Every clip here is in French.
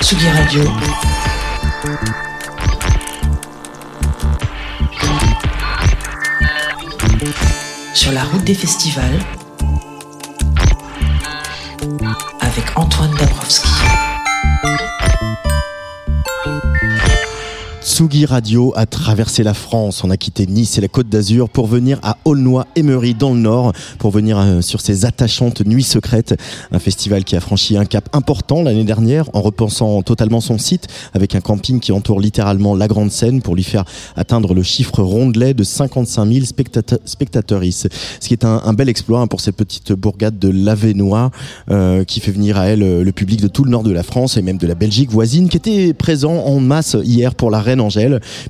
Tsugi Radio. Sur la route des festivals. Tsugi Radio a traversé la France. On a quitté Nice et la Côte d'Azur pour venir à Aulnoy-Emery dans le Nord, pour venir euh, sur ces attachantes nuits secrètes. Un festival qui a franchi un cap important l'année dernière en repensant totalement son site avec un camping qui entoure littéralement la grande scène pour lui faire atteindre le chiffre rondelet de 55 000 spectateurs. Ce qui est un, bel exploit hein, pour cette petite bourgade de l'Avenois euh, qui fait venir à elle euh, le public de tout le nord de la France et même de la Belgique voisine qui était présent en masse hier pour la Reine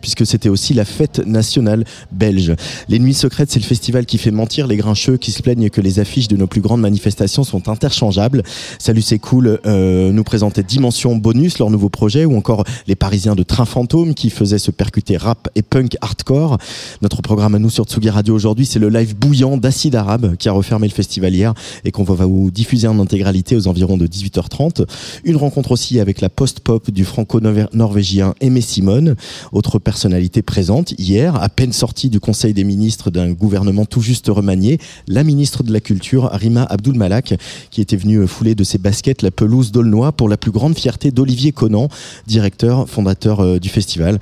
puisque c'était aussi la fête nationale belge. Les Nuits Secrètes, c'est le festival qui fait mentir les grincheux qui se plaignent que les affiches de nos plus grandes manifestations sont interchangeables. Salut, c'est cool. Euh, nous présentait Dimension Bonus, leur nouveau projet, ou encore les Parisiens de Train Fantôme qui faisaient se percuter rap et punk hardcore. Notre programme à nous sur Tsugi Radio aujourd'hui, c'est le live bouillant d'Acide Arabe qui a refermé le festival hier et qu'on va vous diffuser en intégralité aux environs de 18h30. Une rencontre aussi avec la post-pop du franco-norvégien Aimé Simone. Autre personnalité présente hier, à peine sortie du Conseil des ministres d'un gouvernement tout juste remanié, la ministre de la Culture, Rima Abdul Malak, qui était venue fouler de ses baskets la pelouse d'Aulnoy pour la plus grande fierté d'Olivier Conan, directeur, fondateur euh, du festival.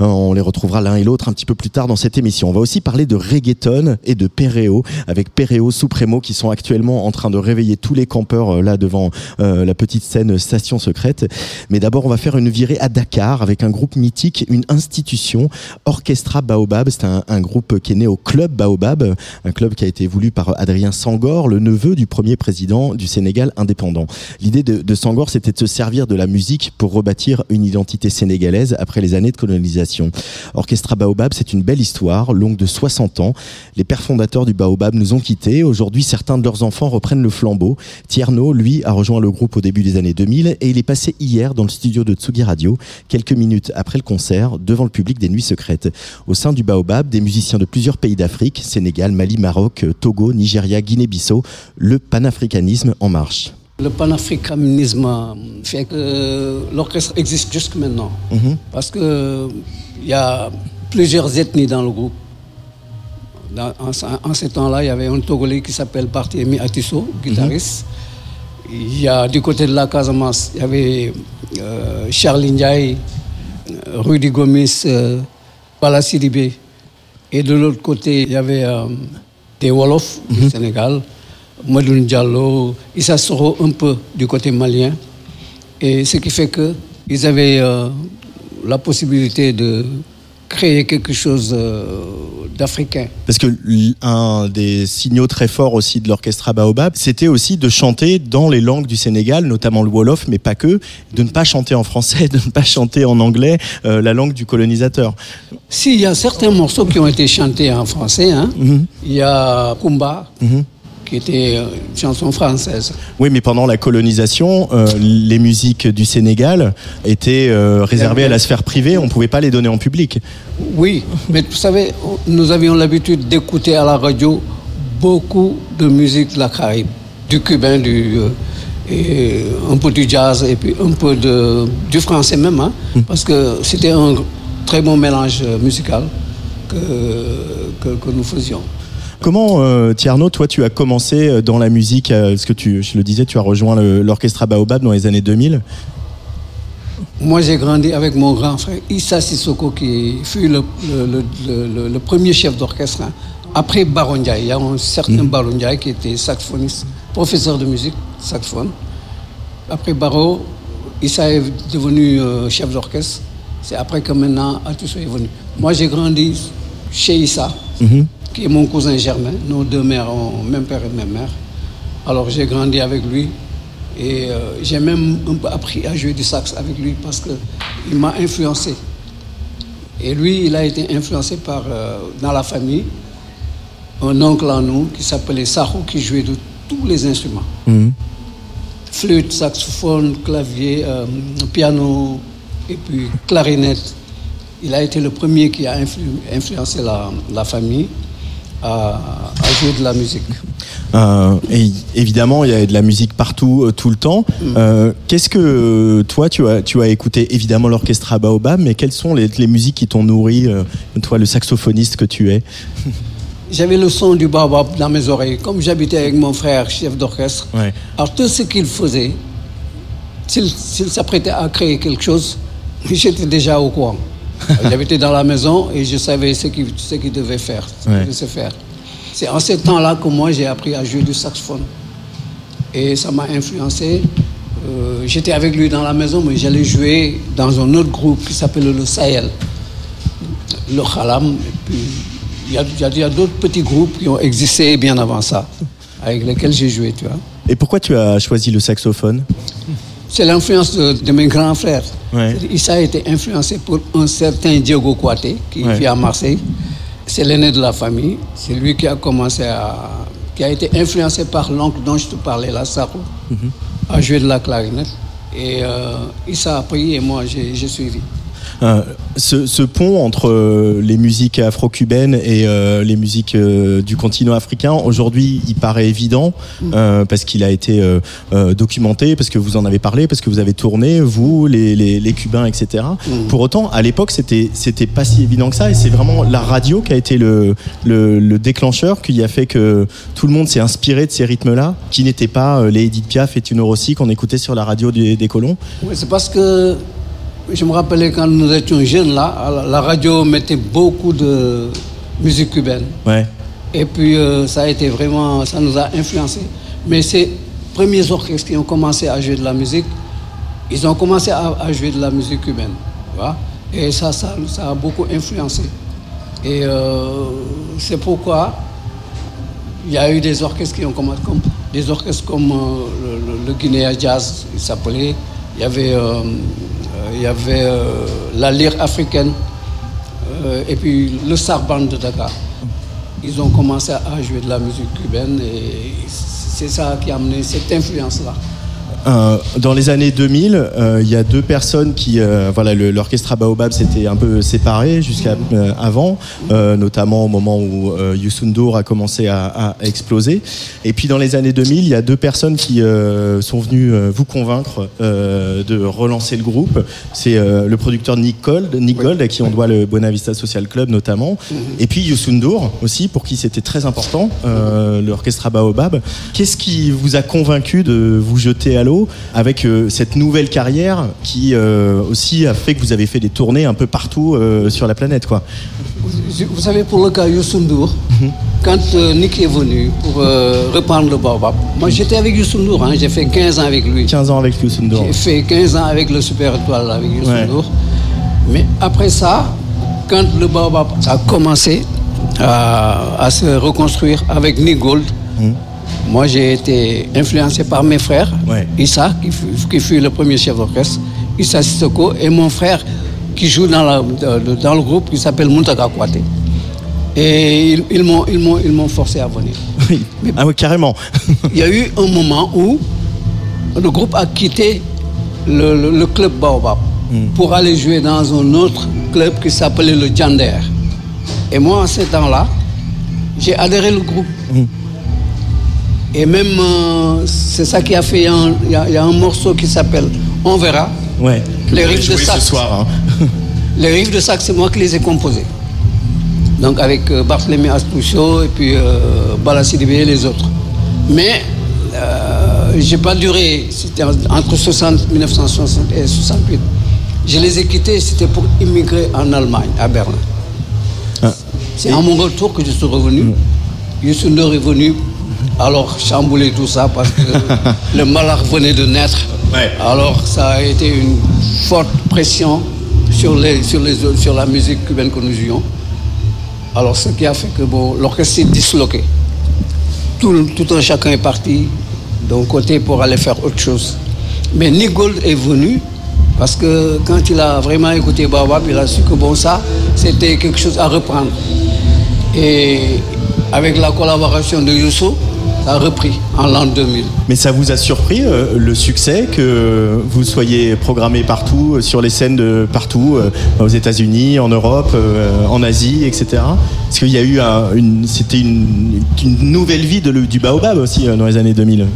Euh, on les retrouvera l'un et l'autre un petit peu plus tard dans cette émission. On va aussi parler de reggaeton et de Pereo, avec Pereo Supremo qui sont actuellement en train de réveiller tous les campeurs euh, là devant la petite scène Station Secrète. Mais d'abord, on va faire une virée à Dakar avec un groupe mythique une institution, Orchestra Baobab. C'est un, groupe qui est né au Club Baobab, un club qui a été voulu par Adrien Sangor, le neveu du premier président du Sénégal indépendant. L'idée de, de Sangor, c'était de se servir de la musique pour rebâtir une identité sénégalaise après les années de colonisation. Orchestra Baobab, c'est une belle histoire, longue de 60 ans. Les pères fondateurs du Baobab nous ont quittés. Aujourd'hui, certains de leurs enfants reprennent le flambeau. Tierno, lui, a rejoint le groupe au début des années 2000 et il est passé hier dans le studio de Tsugi Radio, quelques minutes après le concert devant le public des Nuits Secrètes. Au sein du Baobab, des musiciens de plusieurs pays d'Afrique, Sénégal, Mali, Maroc, Togo, Nigeria, Guinée-Bissau, le panafricanisme en marche. Le panafricanisme fait que l'orchestre existe jusque maintenant. Mhm. Parce qu'il y a plusieurs ethnies dans le groupe. en, ce temps-là, il y avait un Togolais qui s'appelle Barthémy Atisso, guitariste. Il y a du côté de la Casamance, il y avait euh, Charles Ndiaye, Rudy Gomis, euh, Pala Et de l'autre côté, il y avait euh, des Wolofs du mhm. Sénégal, Madoun Diallo, Issa Soro un peu du côté malien. Et ce qui fait qu'ils avaient euh, la possibilité de créer quelque chose euh, d'africain. Parce que un des signaux très forts aussi de l'orchestre Baobab, c'était aussi de chanter dans les langues du Sénégal, notamment le Wolof, mais pas que, de ne pas chanter en français, de ne pas chanter en anglais, euh, la langue du colonisateur. Si, il y a certains morceaux qui ont été chantés en français. Hein. Mhm. Il y a Kumba. Mhm qui était euh, une chanson française. Oui, mais pendant la colonisation, euh, les musiques du Sénégal étaient euh, réservées à la sphère privée, on ne pouvait pas les donner en public. Oui, mais vous savez, nous avions l'habitude d'écouter à la radio beaucoup de musique de la Caraïbe, du cubain, du, et un peu du jazz et puis un peu de, du français même, hein, hmm. parce que c'était un très bon mélange musical que, que, que nous faisions. Comment, euh, Tierno, toi, tu as commencé euh, dans la musique euh, Est-ce que tu, je le disais, tu as rejoint l'orchestre Baobab dans les années 2000 Moi, j'ai grandi avec mon grand frère Issa Sissoko, qui fut le, le, premier chef d'orchestre. Hein. Après Baron il y a un certain mmh. qui était saxophoniste, professeur de musique, saxophone. Après Baro, Issa est devenu chef d'orchestre. C'est après que maintenant Atusso est venu. Moi, j'ai grandi chez Issa. Mhm qui est mon cousin Germain. Nos deux mères ont même père et même mère. Alors j'ai grandi avec lui et euh, j'ai même un peu appris à jouer du sax avec lui parce qu'il m'a influencé. Et lui, il a été influencé par, euh, dans la famille, un oncle à nous qui s'appelait Saho qui jouait de tous les instruments. Mhm. Flûte, saxophone, clavier, euh, piano et puis clarinette. Il a été le premier qui a influencé la, la famille à, jouer de la musique. Euh, et évidemment, il y a de la musique partout, euh, tout le temps. Euh, Qu'est-ce que toi, tu as, tu as écouté évidemment l'orchestre Baobab, mais quelles sont les, les musiques qui t'ont nourri, euh, toi, le saxophoniste que tu es? J'avais le son du baobab dans mes oreilles. Comme j'habitais avec mon frère, chef d'orchestre, Ouais. alors tout ce qu'il faisait, s'il s'apprêtait à créer quelque chose, j'étais déjà au courant. J'habitais dans la maison et je savais ce qu'il ce devait faire, ce Ouais. devait se faire. C'est en ce temps-là que moi j'ai appris à jouer du saxophone. Et ça m'a influencé. Euh, J'étais avec lui dans la maison, mais j'allais jouer dans un autre groupe qui s'appelle le Sahel, le Khalam. Il y a, a d'autres petits groupes qui ont existé bien avant ça, avec lesquels j'ai joué, tu vois. Et pourquoi tu as choisi le saxophone? C'est l'influence de, de mes grands frères. Ouais. Issa a été influencé pour un certain Diego Kouaté, qui Ouais. vit à Marseille. C'est l'aîné de la famille. C'est lui qui a commencé à. qui a été influencé par l'oncle dont je te parlais, là, Sarou, Mhm. à jouer de la clarinette. Et euh, Issa a pris et moi j'ai suivi. Euh, ce, ce pont entre euh, les musiques afro-cubaines et euh, les musiques euh, du continent africain, aujourd'hui, il paraît évident euh, parce qu'il a été euh, euh, documenté, parce que vous en avez parlé, parce que vous avez tourné, vous, les, les, les Cubains, etc. Pour autant, à l'époque, c'était c'était pas si évident que ça, et c'est vraiment la radio qui a été le, le, le déclencheur, qui a fait que tout le monde s'est inspiré de ces rythmes-là, qui n'étaient pas euh, les Edith Piaf et Tino Rossi qu'on écoutait sur la radio des, des colons. Oui, c'est parce que je me rappelais quand nous étions jeunes là, la- radio mettait beaucoup de musique cubaine. Ouais. Et puis euh, ça a été vraiment, ça nous a influencé. Mais ces premiers orchestres qui ont commencé à jouer de la musique, ils ont commencé à, à jouer de la musique cubaine. vois. Et ça, ça, ça a beaucoup influencé. Et euh, c'est pourquoi il y a eu des orchestres qui ont commencé, comme, des orchestres comme euh, le, le- le Guinea Jazz, il s'appelait. Il y avait, il y avait euh, la lyre africaine euh, et puis le Sarban de Dakar. Ils ont commencé à jouer de la musique cubaine et c'est ça qui a amené cette influence-là. Euh, dans les années 2000, euh, il y a deux personnes qui, euh, voilà, l'orchestre Baobab s'était un peu séparé jusqu'à avant, notamment au moment où Youssou N'Dour a commencé à, à exploser. Et puis dans les années 2000, il y a deux personnes qui sont venues vous convaincre de relancer le groupe. C'est le producteur Nick Gold, Nick Gold, à qui on doit le Bonavista Social Club notamment, et puis Youssou N'Dour aussi, pour qui c'était très important, l'orchestre Baobab. Qu'est-ce qui vous a convaincu de vous jeter à l'eau avec euh, cette nouvelle carrière qui euh, aussi a fait que vous avez fait des tournées un peu partout euh, sur la planète, quoi Vous vous savez, pour le cas Youssou N'Dour, quand Nick est venu pour reprendre le Baobab, moi j'étais avec Youssou N'Dour, hein, j'ai fait 15 ans avec lui. 15 ans avec Youssou N'Dour. J'ai fait 15 ans avec le Super Étoile, avec Youssou Ouais. N'Dour. Mais après ça, quand le Baobab a commencé à, à se reconstruire avec Nick Gold, moi j'ai été influencé par mes frères, Ouais. Issa, qui fut, qui fut le premier chef d'orchestre, Issa Sissoko, et mon frère qui joue dans, la- dans- le groupe qui s'appelle Muntaka Kouaté. Et ils, ils m'ont- forcé à venir. Oui. Ah oui, carrément. Il y a eu un moment où le groupe a quitté le, le- le club Baobab pour aller jouer dans un autre club qui s'appelait le Jander. Et moi, en ce temps-là, j'ai adhéré au groupe. Et même, euh, c'est ça qui a fait, un- il y, a- il y a un morceau qui s'appelle On verra. Ouais. Les riffs de sax. ce soir. hein. Les riffs de sax, c'est moi qui les ai composés. Donc avec euh, Barthélemy et puis euh, Bala Sidibé et les autres. Mais euh, j'ai pas duré, c'était en- entre 60, 1960 et 68. Je les ai quittés, c'était pour immigrer en Allemagne, à Berlin. Ah. C'est à mon retour que je suis revenu. N'Dour est venu, alors chambouler tout ça parce que le malheur venait de naître. Ouais. Alors ça a été une forte pression sur, les, sur, les, sur la musique cubaine que nous jouions. Alors ce qui a fait que bon, l'orchestre s'est disloqué. Tout, le- tout un chacun est parti d'un côté pour aller faire autre chose. Mais Nick Gold est venu parce que quand il a vraiment écouté Baobab, il a su que bon ça, c'était quelque chose à reprendre. Et avec la collaboration de Youssou, ça a repris en l'an 2000. Mais ça vous a surpris euh, le succès que vous soyez programmé partout, euh, sur les scènes de partout, euh, aux États-Unis, en Europe, en Asie, etc. Parce qu'il y a eu un- une, c'était une, une nouvelle vie de du baobab aussi dans les années 2000.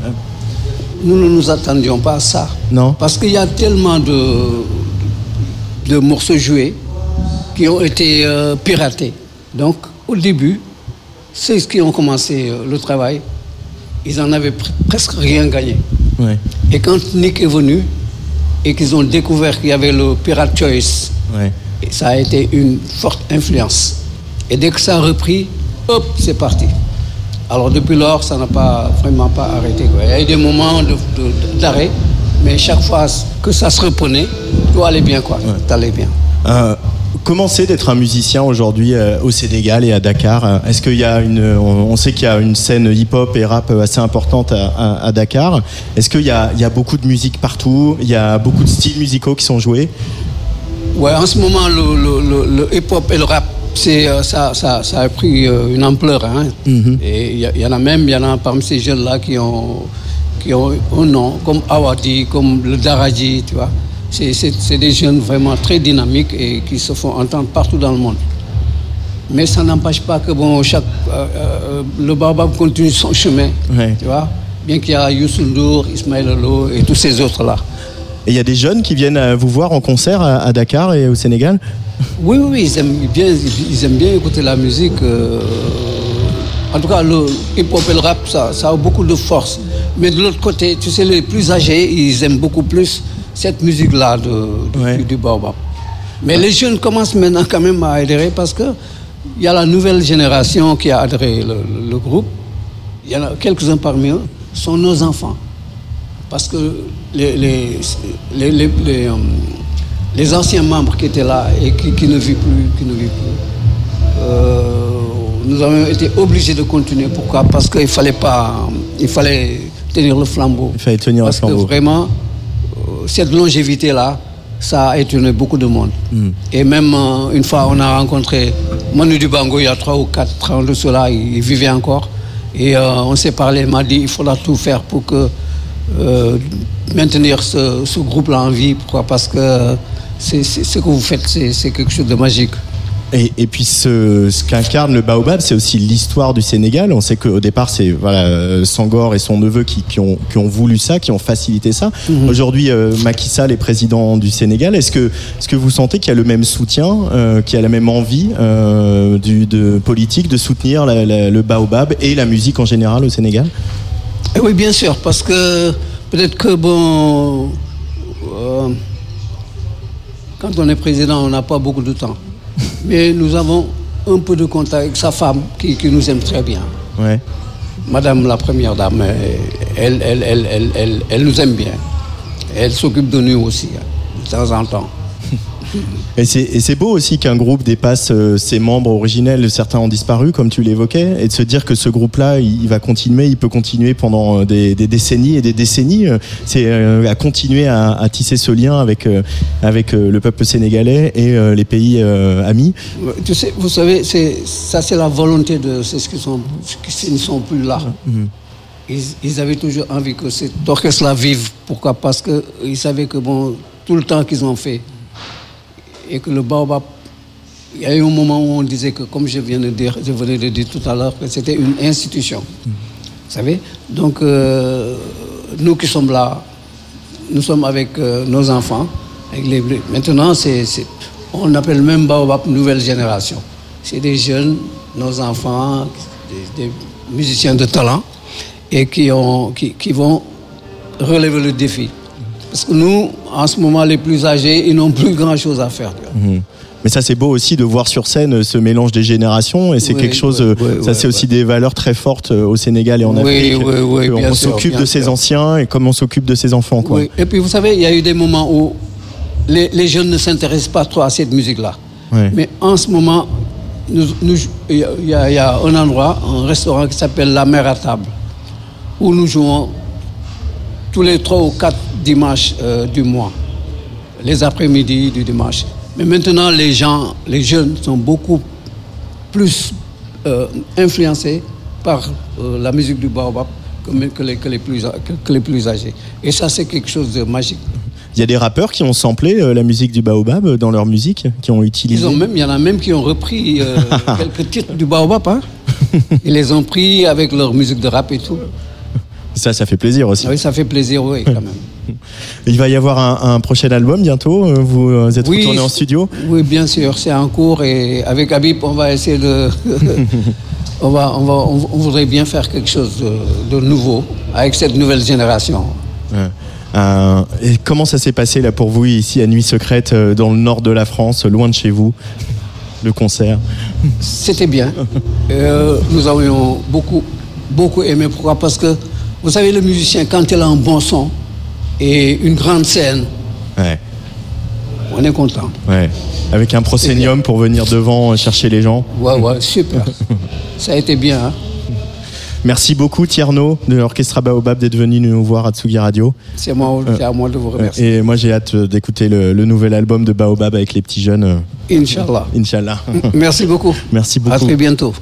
Nous ne nous attendions pas à ça. Non Parce qu'il y a tellement de, de morceaux joués qui ont été piratés. Donc, au début, ceux qui ont commencé le travail, ils en avaient pr- presque rien gagné. Ouais. Et quand Nick est venu et qu'ils ont découvert qu'il y avait le Pirate Choice, Ouais. ça a été une forte influence. Et dès que ça a repris, hop, c'est parti. Alors depuis lors, ça n'a pas vraiment pas arrêté. quoi. Il y a eu des moments de- de- d'arrêt, mais chaque fois que ça se reprenait, tout allait bien, quoi. Tout allait bien. Euh, comment c'est d'être un musicien aujourd'hui euh, au Sénégal et à Dakar Euh, Est-ce qu'il y a une, on, sait qu'il y a une scène hip-hop et rap assez importante à, à- à Dakar. Est-ce qu'il y a, il y a beaucoup de musique partout? Il y a beaucoup de styles musicaux qui sont joués? Ouais, en ce moment, le, le- le- le hip-hop et le rap, c'est, euh, ça, ça, ça a pris une ampleur. hein. Et il y, a- il y en a même, il y en a parmi ces jeunes-là qui ont, qui ont un nom, comme Awadi, comme le Daraji, tu vois. C'est, des jeunes vraiment très dynamiques et qui se font entendre partout dans le monde. Mais ça n'empêche pas que bon, chaque, euh, euh, le Baobab continue son chemin, Ouais. tu vois. Bien qu'il y a Youssou N'Dour, Ismaël Lolo et tous ces autres-là. Et il y a des jeunes qui viennent euh, vous voir en concert à, Dakar et au Sénégal? Oui, oui, ils aiment bien, ils aiment bien écouter la musique. en tout cas, le hip-hop et le rap, ça, ça a beaucoup de force. Mais de l'autre côté, tu sais, les plus âgés, ils aiment beaucoup plus cette musique-là de, du- Ouais. du, baobab. Mais les jeunes commencent maintenant quand même à adhérer parce que il y a la nouvelle génération qui a adhéré le, le- le groupe. Il y en a quelques-uns parmi eux sont nos enfants. Parce que les, les, les, les, les, euh, les anciens membres qui étaient là et qui, qui ne vivent plus, qui ne vivent plus, euh, nous avons été obligés de continuer. Pourquoi? Parce qu'il fallait pas, il fallait tenir le flambeau. Il fallait tenir le Parce flambeau. que vraiment, cette longévité-là, ça a étonné beaucoup de monde. Hmm. Et même euh, une fois, on a rencontré Manu Dubango il y a trois ou quatre ans de cela, il, il vivait encore. Et euh, on s'est parlé, il m'a dit il faudra tout faire pour que euh, maintenir ce, ce groupe-là en vie. Pourquoi? Parce que c'est, c'est- ce que vous faites, c'est, c'est quelque chose de magique. Et, et puis ce, ce qu'incarne le baobab, c'est aussi l'histoire du Sénégal. On sait qu'au départ, c'est voilà, euh, Sangor et son neveu qui, qui ont, qui ont voulu ça, qui ont facilité ça. Aujourd'hui, euh, Macky Sall est président du Sénégal. Est-ce que, est-ce que vous sentez qu'il y a le même soutien, euh, qu'il y a la même envie euh, du, de politique de soutenir la- la- le baobab et la musique en général au Sénégal? Eh oui, bien sûr, parce que peut-être que, bon, quand on est président, on n'a pas beaucoup de temps. Mais nous avons un peu de contact avec sa femme qui, qui nous aime très bien. Ouais. Madame la première dame, elle, elle, elle, elle, elle, elle nous aime bien. Elle s'occupe de nous aussi, hein, de temps en temps. Et c'est, beau aussi qu'un groupe dépasse euh, ses membres originels, certains ont disparu, comme tu l'évoquais, et de se dire que ce groupe-là, il, va continuer, il peut continuer pendant euh, des, des décennies et des décennies. euh, C'est à continuer à, à tisser ce lien avec, avec le peuple sénégalais et les pays amis. Ouais, Tu sais, vous savez, ça c'est la volonté de ceux qui, sont, qui ne sont plus là. Ils, ils avaient toujours envie que cet orchestre-là vive. Pourquoi? Parce qu'ils savaient que bon, tout le temps qu'ils ont fait, et que le baobab, il y a eu un moment où on disait que, comme je viens de dire, je venais de dire tout à l'heure, que c'était une institution. Vous savez? Donc, euh, nous qui sommes là, nous sommes avec euh, nos enfants. Avec les, les- maintenant, c'est- on appelle même Baobab nouvelle génération. C'est des jeunes, nos enfants, des, des musiciens de talent, et qui, ont, qui, qui vont relever le défi. Parce que nous, en ce moment, les plus âgés, ils n'ont plus grand-chose à faire. Mhm. Mais ça, c'est beau aussi de voir sur scène euh, ce mélange des générations, et c'est Oui, quelque chose, oui, euh, oui, ça oui, c'est aussi oui. des valeurs très fortes euh, au Sénégal et en Oui, Afrique. oui, oui, bien sûr, s'occupe de ses anciens et comme on s'occupe de ses enfants. Quoi. Oui. Et puis, vous savez, il y a eu des moments où les, les jeunes ne s'intéressent pas trop à cette musique-là. Mais en ce moment, y, il y a un endroit, un restaurant qui s'appelle La Mer à table, où nous jouons tous les trois ou quatre dimanches euh, du mois, les après-midi du dimanche. Mais maintenant, les gens, les jeunes sont beaucoup plus euh, influencés par euh, la musique du baobab que, les, que les plus, que- que les plus âgés. Et ça, c'est quelque chose de magique. Il y a des rappeurs qui ont samplé la musique du Baobab dans leur musique, qui ont utilisé. Ils ont même, il y en a même qui ont repris quelques titres du baobab. Hein. Ils les ont pris avec leur musique de rap et tout. Ça, ça fait plaisir aussi. Oui, ça fait plaisir, oui, quand même. Il va y avoir un, un prochain album bientôt. euh, Vous euh, êtes Oui, retourné en studio. Oui, bien sûr, c'est en cours et avec Habib, on va essayer de. on, va, on, va, on, on voudrait bien faire quelque chose de, de nouveau avec cette nouvelle génération. Ouais. Euh, et comment ça s'est passé là pour vous ici à Nuit Secrète dans le nord de la France, loin de chez vous, le concert? C'était bien. Euh, nous avions beaucoup, beaucoup aimé. Pourquoi? Parce que, vous savez, le musicien, quand il a un bon son et une grande scène, Ouais, on est content. ouais. Avec un proscénium pour venir devant euh, chercher les gens. Ouais, ouais, super. Ça a été bien. hein. Merci beaucoup Tierno de l'Orchestra Baobab d'être venu nous voir à Tsugi Radio. C'est moi, c'est à moi de vous remercier. Et moi j'ai hâte euh, d'écouter le, le nouvel album de Baobab avec les petits jeunes. euh, Inch'Allah. Inch'Allah. Merci beaucoup. Merci À beaucoup. très bientôt.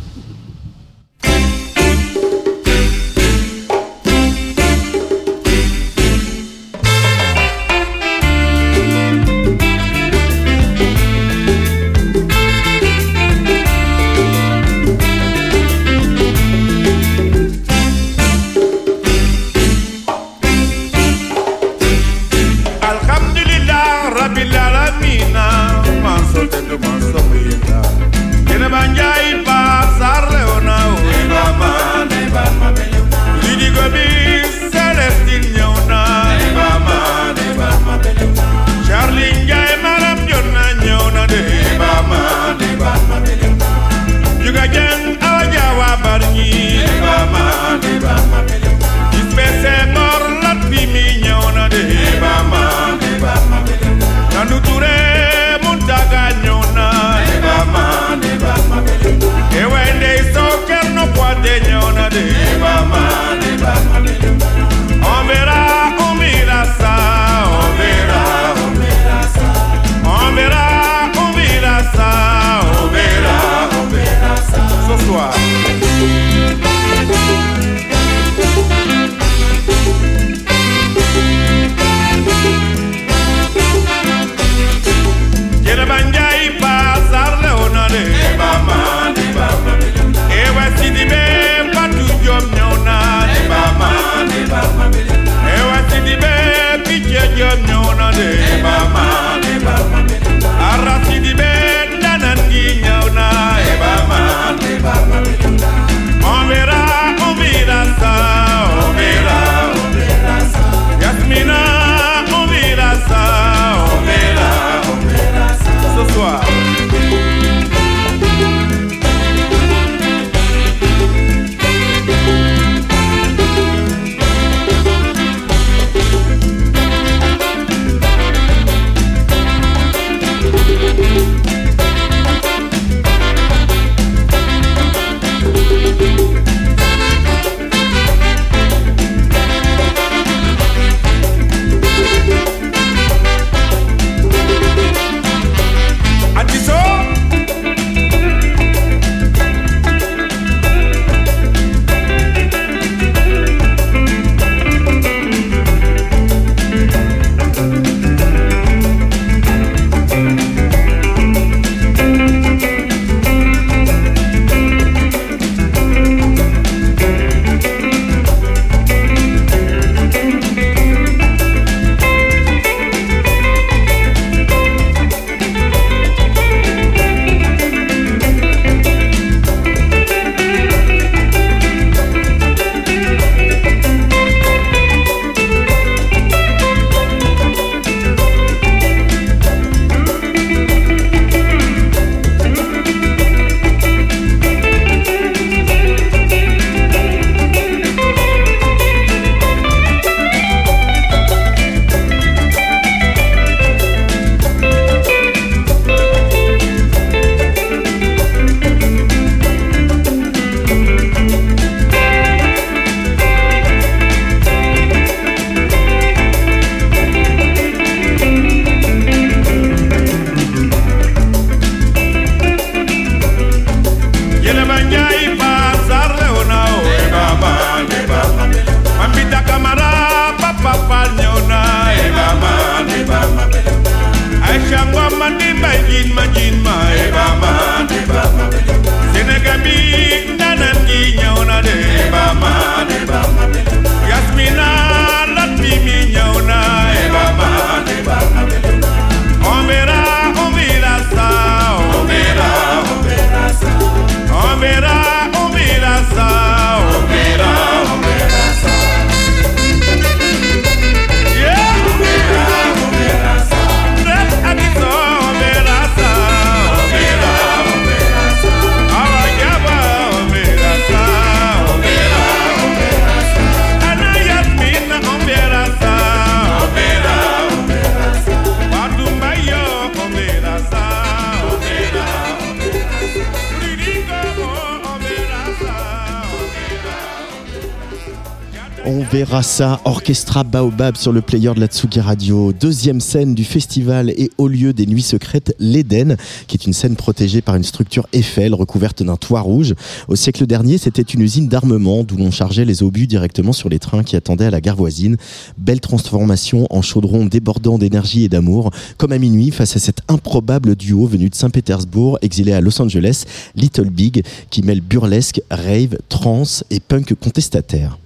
Orchestra Baobab sur le player de la Tsugi Radio. Deuxième scène du festival et au lieu des nuits secrètes, l'Éden, qui est une scène protégée par une structure Eiffel recouverte d'un toit rouge. Au siècle dernier, c'était une usine d'armement d'où l'on chargeait les obus directement sur les trains qui attendaient à la gare voisine. Belle transformation en chaudron débordant d'énergie et d'amour. Comme à minuit, face à cet improbable duo venu de Saint-Pétersbourg, exilé à Los Angeles, Little Big, qui mêle burlesque, rave, trance et punk contestataire.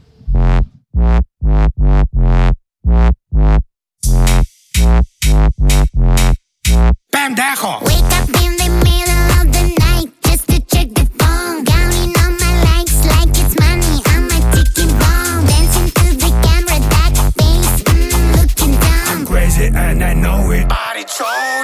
Pendejo. Wake up in the middle of the night just to check the phone. Counting on my likes like it's money. I'm a ticking bomb. Dancing to the camera, that face, mm, looking dumb. I'm crazy and I know it. Body so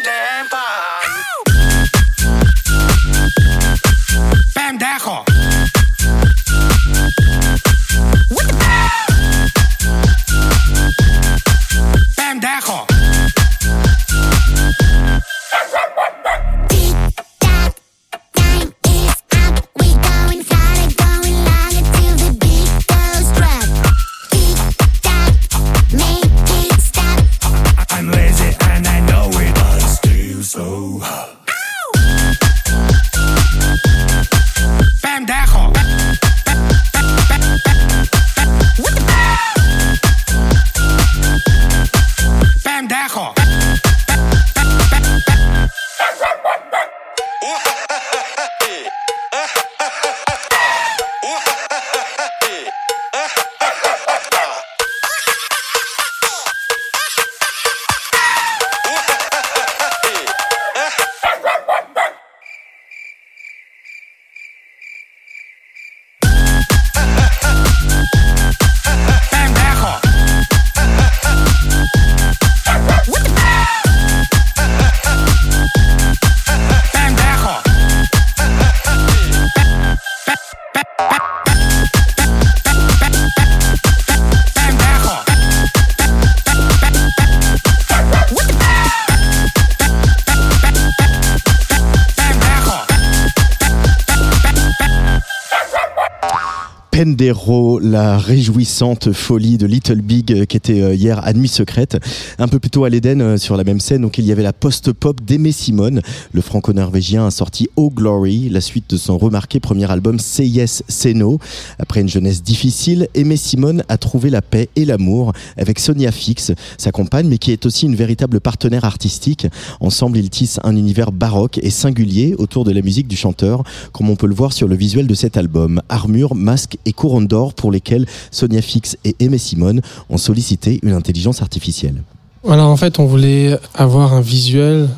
la réjouissante folie de Little Big euh, qui était euh, hier à Nuit Secrète. Un peu plus tôt à l'Eden, euh, sur la même scène, donc il y avait la post-pop d'Aimé Simone. Le franco-norvégien a sorti Oh Glory, la suite de son remarqué premier album Say Yes, Say No. Après une jeunesse difficile, Aimé Simone a trouvé la paix et l'amour avec Sonia Fix, sa compagne, mais qui est aussi une véritable partenaire artistique. Ensemble, ils tissent un univers baroque et singulier autour de la musique du chanteur, comme on peut le voir sur le visuel de cet album. Armure, masque et couronne d'or pour lesquels Sonia Fix et Aimé Simone ont sollicité une intelligence artificielle. Alors en fait, on voulait avoir un visuel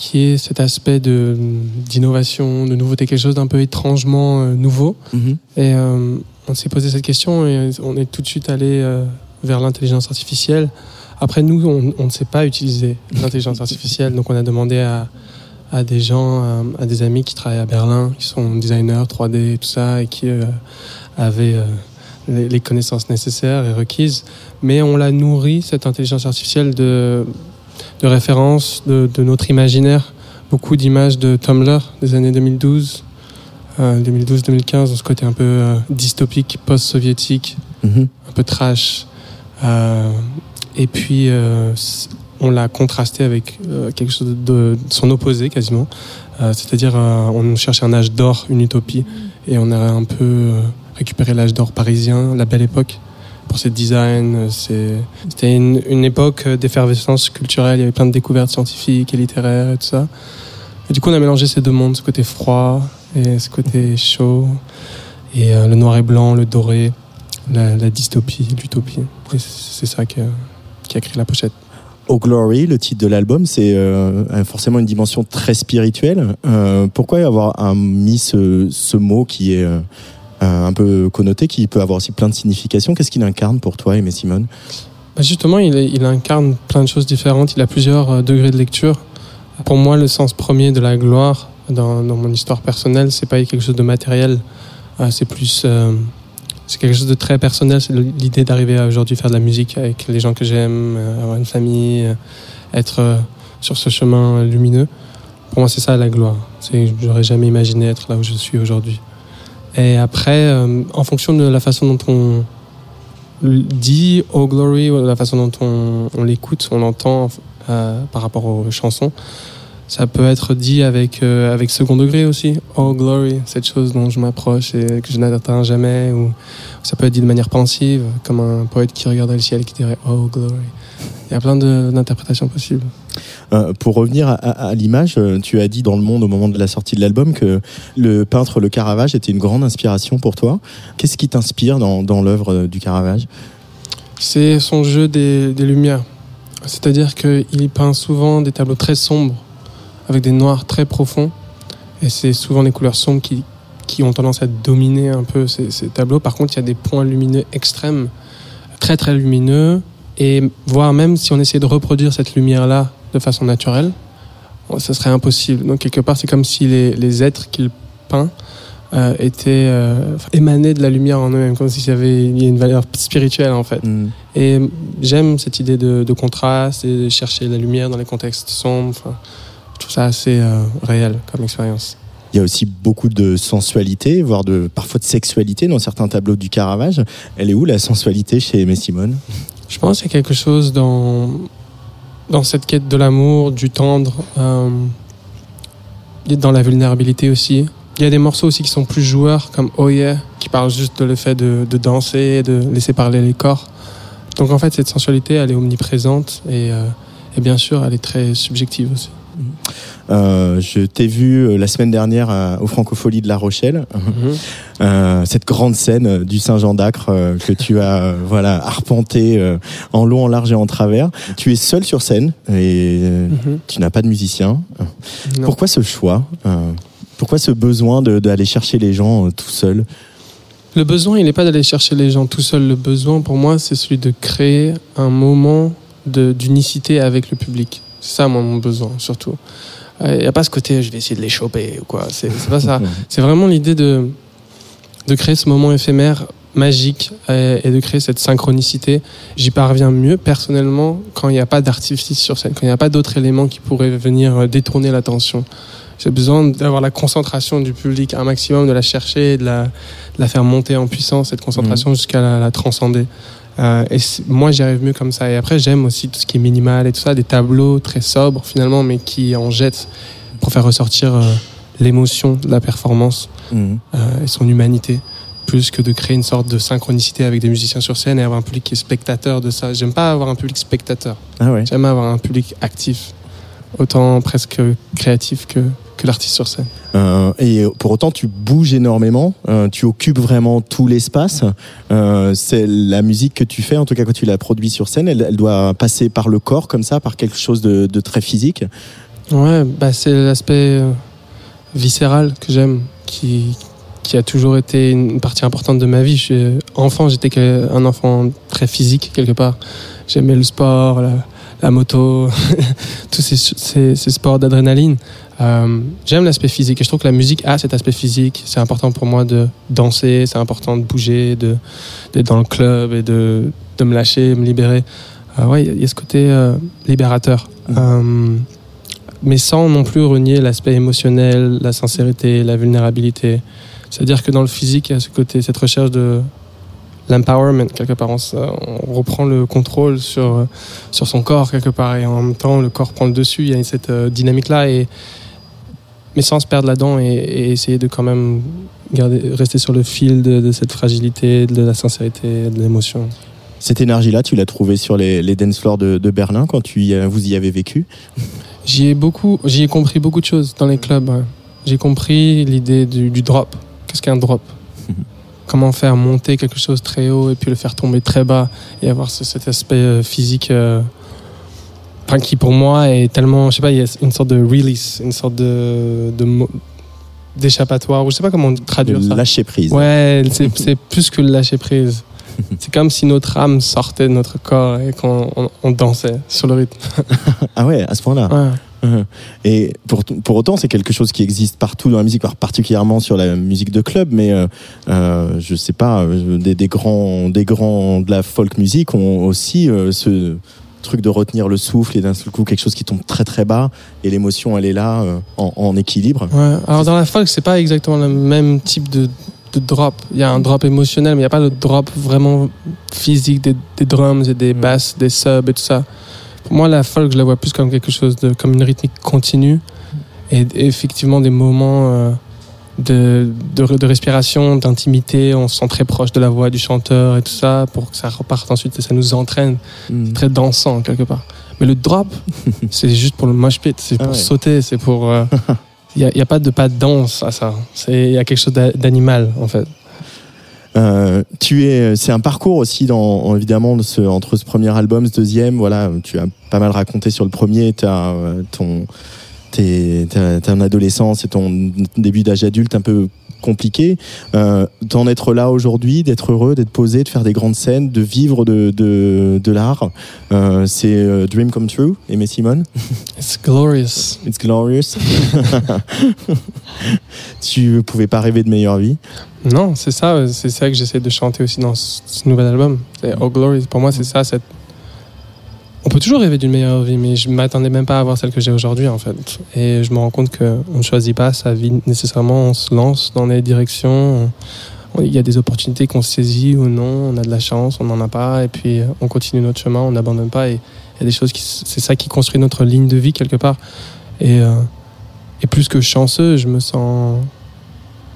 qui est cet aspect de d'innovation, de nouveauté, quelque chose d'un peu étrangement euh, nouveau. Mhm. Et euh, on s'est posé cette question et on est tout de suite allé euh, vers l'intelligence artificielle. Après, nous, on, ne sait pas utiliser l'intelligence artificielle, donc on a demandé à, à des gens, à, des amis qui travaillent à Berlin, qui sont designers 3D et tout ça, et qui avaient les, connaissances nécessaires et requises, mais on l'a nourri, cette intelligence artificielle, de, de références de, notre imaginaire. Beaucoup d'images de Tumblr des années 2012, 2012-2015, dans ce côté un peu euh, dystopique, post-soviétique, mhm. un peu trash. Euh, et puis, euh, on l'a contrasté avec quelque chose de, son opposé quasiment. C'est-à-dire, on cherchait un âge d'or, une utopie, et on a un peu récupérer l'âge d'or parisien, la belle époque, pour ses designs. C'était une, époque d'effervescence culturelle. Il y avait plein de découvertes scientifiques et littéraires et tout ça. Du coup, on a mélangé ces deux mondes, ce côté froid et ce côté chaud, et euh, le noir et blanc, le doré, la, dystopie, l'utopie. C'est ça qui a, créé la pochette. Oh Glory, le titre de l'album, c'est euh, forcément une dimension très spirituelle. Euh, pourquoi avoir mis ce, ce mot qui est euh, un peu connoté, qui peut avoir aussi plein de significations Qu'est-ce qu'il incarne pour toi, Aimé Simone? Bah, justement, il, incarne plein de choses différentes. Il a plusieurs euh, degrés de lecture. Pour moi, le sens premier de la gloire dans, mon histoire personnelle, c'est pas quelque chose de matériel. Euh, c'est plus, euh, c'est quelque chose de très personnel. C'est l'idée d'arriver à aujourd'hui faire de la musique avec les gens que j'aime, euh, avoir une famille, euh, être euh, sur ce chemin lumineux. Pour moi, c'est ça la gloire. C'est, j'aurais jamais imaginé être là où je suis aujourd'hui. Et après, euh, en fonction de la façon dont on dit Oh Glory, la façon dont on, on l'écoute, on l'entend euh, par rapport aux chansons, ça peut être dit avec, euh, avec second degré aussi. Oh Glory, cette chose dont je m'approche et que je n'atteins jamais. Ou ça peut être dit de manière pensive, comme un poète qui regarderait le ciel et qui dirait Oh Glory. Il y a plein d'interprétations possibles. Euh, pour revenir à, à- à l'image, euh, tu as dit dans Le Monde au moment de la sortie de l'album que le peintre Le Caravage était une grande inspiration pour toi. Qu'est-ce qui t'inspire dans, dans l'œuvre du Caravage? C'est son jeu des, des lumières. C'est-à-dire qu'il peint souvent des tableaux très sombres, avec des noirs très profonds. Et c'est souvent des couleurs sombres qui, qui ont tendance à dominer un peu ces, ces tableaux. Par contre, il y a des points lumineux extrêmes, très très lumineux. Et voire même si on essayait de reproduire cette lumière-là de façon naturelle, ça serait impossible. Donc quelque part, c'est comme si les, les êtres qu'il peint euh, étaient euh, émanés de la lumière en eux-mêmes, comme s'il y avait il y a une valeur spirituelle en fait. Mm. Et j'aime cette idée de, de contraste et de chercher la lumière dans les contextes sombres. Enfin, trouve ça assez euh, réel comme expérience. Il y a aussi beaucoup de sensualité, voire de parfois de sexualité dans certains tableaux du Caravage. Elle est où la sensualité chez Aimé Simone? Je pense qu'il y a quelque chose dans, dans cette quête de l'amour, du tendre, euh, dans la vulnérabilité aussi. Il y a des morceaux aussi qui sont plus joueurs, comme Oh Yeah, qui parlent juste de le fait de, de danser, de laisser parler les corps. Donc en fait, cette sensualité, elle est omniprésente et, euh, et bien sûr, elle est très subjective aussi. Euh, Je t'ai vu euh, la semaine dernière à- au Francofolie de La Rochelle. Mhm. Euh, cette grande scène du Saint-Jean d'Acre euh, que tu as voilà arpenté en long, en large et en travers. Tu es seul sur scène et Mhm. tu n'as pas de musicien. Non. Pourquoi ce choix Pourquoi ce besoin d'aller chercher les gens tout seul? Le besoin, il n'est pas d'aller chercher les gens tout seul. Le besoin, pour moi, c'est celui de créer un moment d'unicité avec le public. C'est ça, moi, mon besoin, surtout. Il n'y a pas ce côté, je vais essayer de les choper ou quoi. C'est pas ça. C'est vraiment l'idée de, de créer ce moment éphémère, magique, et, et de créer cette synchronicité. J'y parviens mieux, personnellement, quand il n'y a pas d'artifice sur scène, quand il n'y a pas d'autres éléments qui pourraient venir euh, détourner l'attention. J'ai besoin d'avoir la concentration du public un maximum, de la chercher, de la, de la faire monter en puissance, cette concentration, jusqu'à la, la transcender. Euh, et moi, j'y arrive mieux comme ça. Et après, j'aime aussi tout ce qui est minimal et tout ça, des tableaux très sobres finalement, mais qui en jettent pour faire ressortir euh, l'émotion de la performance Mhm. euh, et son humanité, plus que de créer une sorte de synchronicité avec des musiciens sur scène et avoir un public qui est spectateur de ça. J'aime pas avoir un public spectateur. Ah ouais. J'aime avoir un public actif, autant presque créatif que, que l'artiste sur scène. Euh, et pour autant, tu bouges énormément, euh, tu occupes vraiment tout l'espace. Euh, c'est la musique que tu fais, en tout cas quand tu la produis sur scène, elle, elle doit passer par le corps comme ça, par quelque chose de, de très physique. Ouais, bah c'est l'aspect viscéral que j'aime, qui, qui a toujours été une partie importante de ma vie. Je suis, enfant, j'étais un enfant très physique quelque part. J'aimais le sport, la, la moto, tous ces, ces, ces sports d'adrénaline. Euh, j'aime l'aspect physique et je trouve que la musique a cet aspect physique. C'est important pour moi de danser, c'est important de bouger, de d'être dans le club et de, de me lâcher, me libérer. Euh, ouais, il y a ce côté euh, libérateur. Euh, mais sans non plus renier l'aspect émotionnel, la sincérité, la vulnérabilité. C'est-à-dire que dans le physique, il y a ce côté, cette recherche de l'empowerment, quelque part. On, reprend le contrôle sur, sur son corps, quelque part, et en même temps, le corps prend le dessus. Il y a cette euh, dynamique-là, et, mais sans se perdre là-dedans et, et essayer de quand même garder, rester sur le fil de, de cette fragilité, de la sincérité, de l'émotion. Cette énergie-là, tu l'as trouvée sur les, les dance floors de, de Berlin quand tu y, vous y avez vécu? J'y ai beaucoup, j'y ai compris beaucoup de choses dans les clubs. J'ai compris l'idée du, du drop. Qu'est-ce qu'un drop? Comment faire monter quelque chose très haut et puis le faire tomber très bas et avoir ce- cet aspect euh, physique, euh, enfin qui pour moi est tellement, je sais pas, il y a une sorte de release, une sorte de, d'échappatoire ou je sais pas comment traduire ça. lâcher prise. Ouais, c'est c'est plus que le lâcher prise. C'est comme si notre âme sortait de notre corps et qu'on on- on dansait sur le rythme. Ah ouais, à ce point-là. Ouais. Mhm. Et pour, pour autant, c'est quelque chose qui existe partout dans la musique, particulièrement sur la musique de club, mais euh, euh, je sais pas, euh, des, des grands, des grands de la folk music ont aussi euh, ce truc de retenir le souffle et d'un seul coup quelque chose qui tombe très très bas et l'émotion elle est là euh, en, en équilibre. Ouais. Alors dans la folk, c'est pas exactement le même type de, de drop. Il y a un drop émotionnel, mais il n'y a pas le drop vraiment physique des, des drums et des Mm. basses, des subs et tout ça. Pour moi, la folk, je la vois plus comme quelque chose de, comme une rythmique continue et, effectivement des moments euh, de, de, de respiration, d'intimité. On se sent très proche de la voix du chanteur et tout ça pour que ça reparte ensuite et ça nous entraîne. Mhm. très dansant quelque part. Mais le drop, c'est juste pour le mosh pit, c'est Ah pour ouais. sauter, c'est pour. Il n'y a, pas de pas de danse à ça. Il y a quelque chose d'a- d'animal en fait. Euh, tu es, c'est un parcours aussi dans en- évidemment entre ce premier album, ce deuxième. Voilà, tu as pas mal raconté sur le premier. Euh, ton, t'es, t'as, t'as une adolescence et ton début d'âge adulte un peu compliqué. Euh, d'en être là aujourd'hui, d'être heureux, d'être posé, de faire des grandes scènes, de vivre de de, de l'art, euh, c'est euh, dream come true. Aimé Simone, It's glorious. it's glorious. tu pouvais pas rêver de meilleure vie. Non, c'est ça, c'est ça que j'essaie de chanter aussi dans ce, ce nouvel album. C'est Oh Glory. Pour moi, c'est ça. cette- On peut toujours rêver d'une meilleure vie, mais je m'attendais même pas à avoir celle que j'ai aujourd'hui en fait. Et je me rends compte qu'on ne choisit pas sa vie nécessairement. On se lance dans des directions. on- Il y a des opportunités qu'on saisit ou non. On a de la chance, on n'en a pas. Et puis on continue notre chemin, on n'abandonne pas. Et il y a des choses qui. C'est ça qui construit notre ligne de vie quelque part. Et, euh, et plus que chanceux, je me sens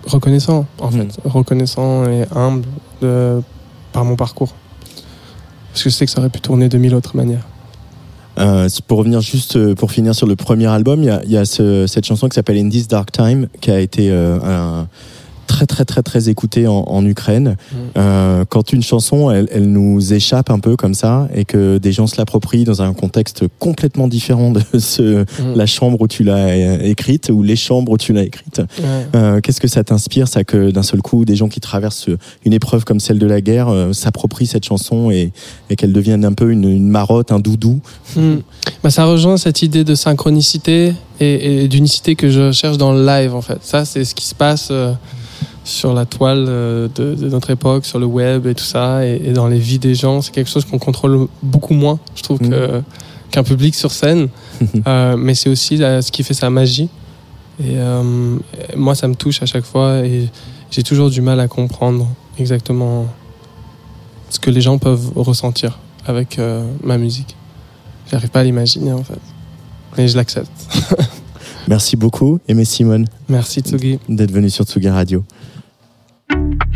reconnaissant, en fait. Reconnaissant et humble de, par mon parcours. Parce que je sais que ça aurait pu tourner de mille autres manières. Euh, pour revenir juste euh, pour finir sur le premier album, il y a, cette chanson qui s'appelle In This Dark Time qui a été euh, très très très très écoutée en, en Ukraine. Euh, quand une chanson elle, elle nous échappe un peu comme ça et que des gens se l'approprient dans un contexte complètement différent de ce, Mhm. la chambre où tu l'as euh, écrite ou les chambres où tu l'as écrite, euh, qu'est-ce que ça t'inspire? Ça que d'un seul coup des gens qui traversent une épreuve comme celle de la guerre euh, s'approprient cette chanson et, et qu'elle devienne un peu une, une marotte, un doudou? Hmm. Bah, ça rejoint cette idée de synchronicité et, et d'unicité que je cherche dans le live en fait. Ça, c'est ce qui se passe sur la toile euh, de, de notre époque, sur le web et tout ça, et, et dans les vies des gens. C'est quelque chose qu'on contrôle beaucoup moins, je trouve, que- qu'un public sur scène. Euh, mais c'est aussi ce qui fait sa magie. Et euh, moi, ça me touche à chaque fois et j'ai toujours du mal à comprendre exactement ce que les gens peuvent ressentir avec euh, ma musique. J'arrive pas à l'imaginer en fait. Mais je l'accepte. Merci beaucoup, Aimé Simone, Merci Tsugi. d'être venu sur Tsuga Radio. Thank you.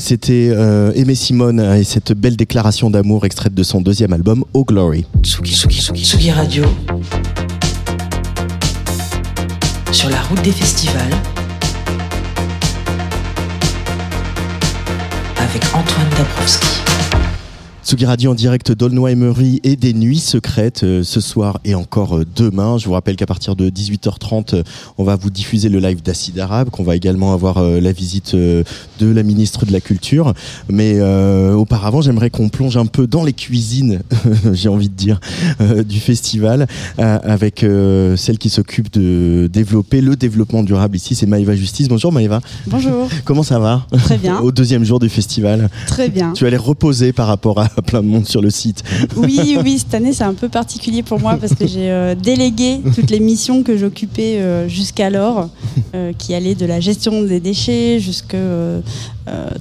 C'était euh, Aimé Simone et cette belle déclaration d'amour extraite de son deuxième album Oh Glory. Tsugi, Tsugi, Tsugi, Tsugi Radio. Sur la route des festivals. Avec Antoine Dabrowski. Tsugi Radio en direct d'Aulnoy-Emery et des Nuits Secrètes euh, ce soir et encore euh, demain. Je vous rappelle qu'à partir de 18h30, euh, on va vous diffuser le live d'Acide Arabe, qu'on va également avoir la visite de la ministre de la Culture. Mais auparavant, j'aimerais qu'on plonge un peu dans les cuisines, j'ai envie de dire, du festival avec celle qui s'occupe de développer le développement durable ici, c'est Maëva Justice. Bonjour Maëva, Bonjour, comment ça va? Très bien, Au deuxième jour du festival, très bien. tu allais reposer par rapport à plein de monde sur le site. Oui, oui, cette année c'est un peu particulier pour moi parce que j'ai euh, délégué toutes les missions que j'occupais euh, jusqu'alors, euh, qui allaient de la gestion des déchets jusqu'à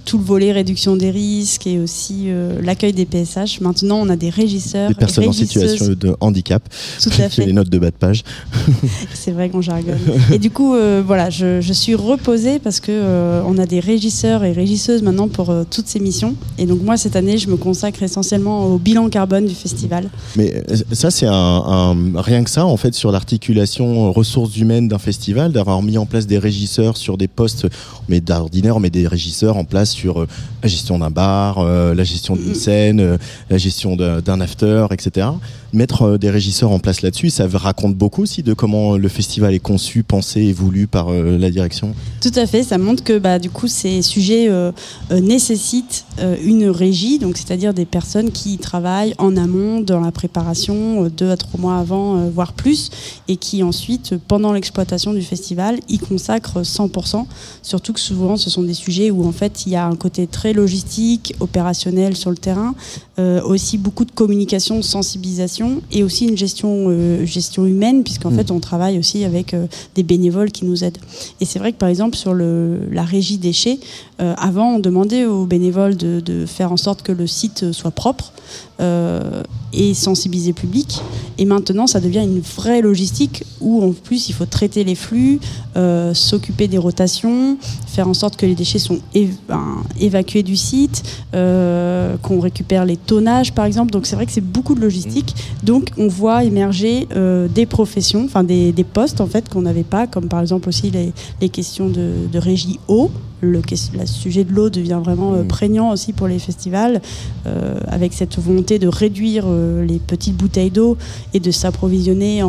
tout le volet réduction des risques et aussi euh, l'accueil des PSH. Maintenant, on a des régisseurs, Des personnes en situation de handicap. Tout à fait. les notes de bas de page. C'est vrai qu'on jargonne. Et du coup, euh, voilà, je, je suis reposée parce que euh, on a des régisseurs et régisseuses maintenant pour euh, toutes ces missions. Et donc moi, cette année, je me consacre essentiellement au bilan carbone du festival. Mais euh, ça, c'est un, un- rien que ça, en fait, sur l'articulation euh, ressources humaines d'un festival, d'avoir mis en place des régisseurs sur des postes, mais d'ordinaire, mais des régisseurs en place sur euh, la gestion d'un bar, euh, la gestion d'une scène, euh, la gestion d'un after, etc. Mettre euh, des régisseurs en place là-dessus, ça raconte beaucoup aussi de comment le festival est conçu, pensé et voulu par euh, la direction. Tout à fait, ça montre que bah, du coup ces sujets euh, euh, nécessitent euh, une régie, donc c'est-à-dire des personnes qui travaillent en amont dans la préparation, euh, deux à trois mois avant, euh, voire plus, et qui ensuite, euh, pendant l'exploitation du festival, y consacrent 100%. Surtout que souvent ce sont des sujets où en fait il y a un côté très logistique, opérationnel sur le terrain, euh, aussi beaucoup de communication, de sensibilisation, et aussi une gestion, euh, gestion humaine, puisqu'en Mm. fait on travaille aussi avec euh, des bénévoles qui nous aident. Et c'est vrai que par exemple sur le, la régie déchets, avant on demandait aux bénévoles de, de faire en sorte que le site soit propre euh, et sensibiliser le public. Et maintenant ça devient une vraie logistique où en plus il faut traiter les flux, euh, s'occuper des rotations, faire en sorte que les déchets sont ben, évacués du site, euh, qu'on récupère les tonnages par exemple. Donc c'est vrai que c'est beaucoup de logistique. Donc on voit émerger des professions, enfin des, postes en fait qu'on n'avait pas, comme par exemple aussi les, les questions de, de régie eau. Le, sujet de l'eau devient vraiment euh, Mm. prégnant aussi pour les festivals, euh, avec cette volonté de réduire euh, les petites bouteilles d'eau et de s'approvisionner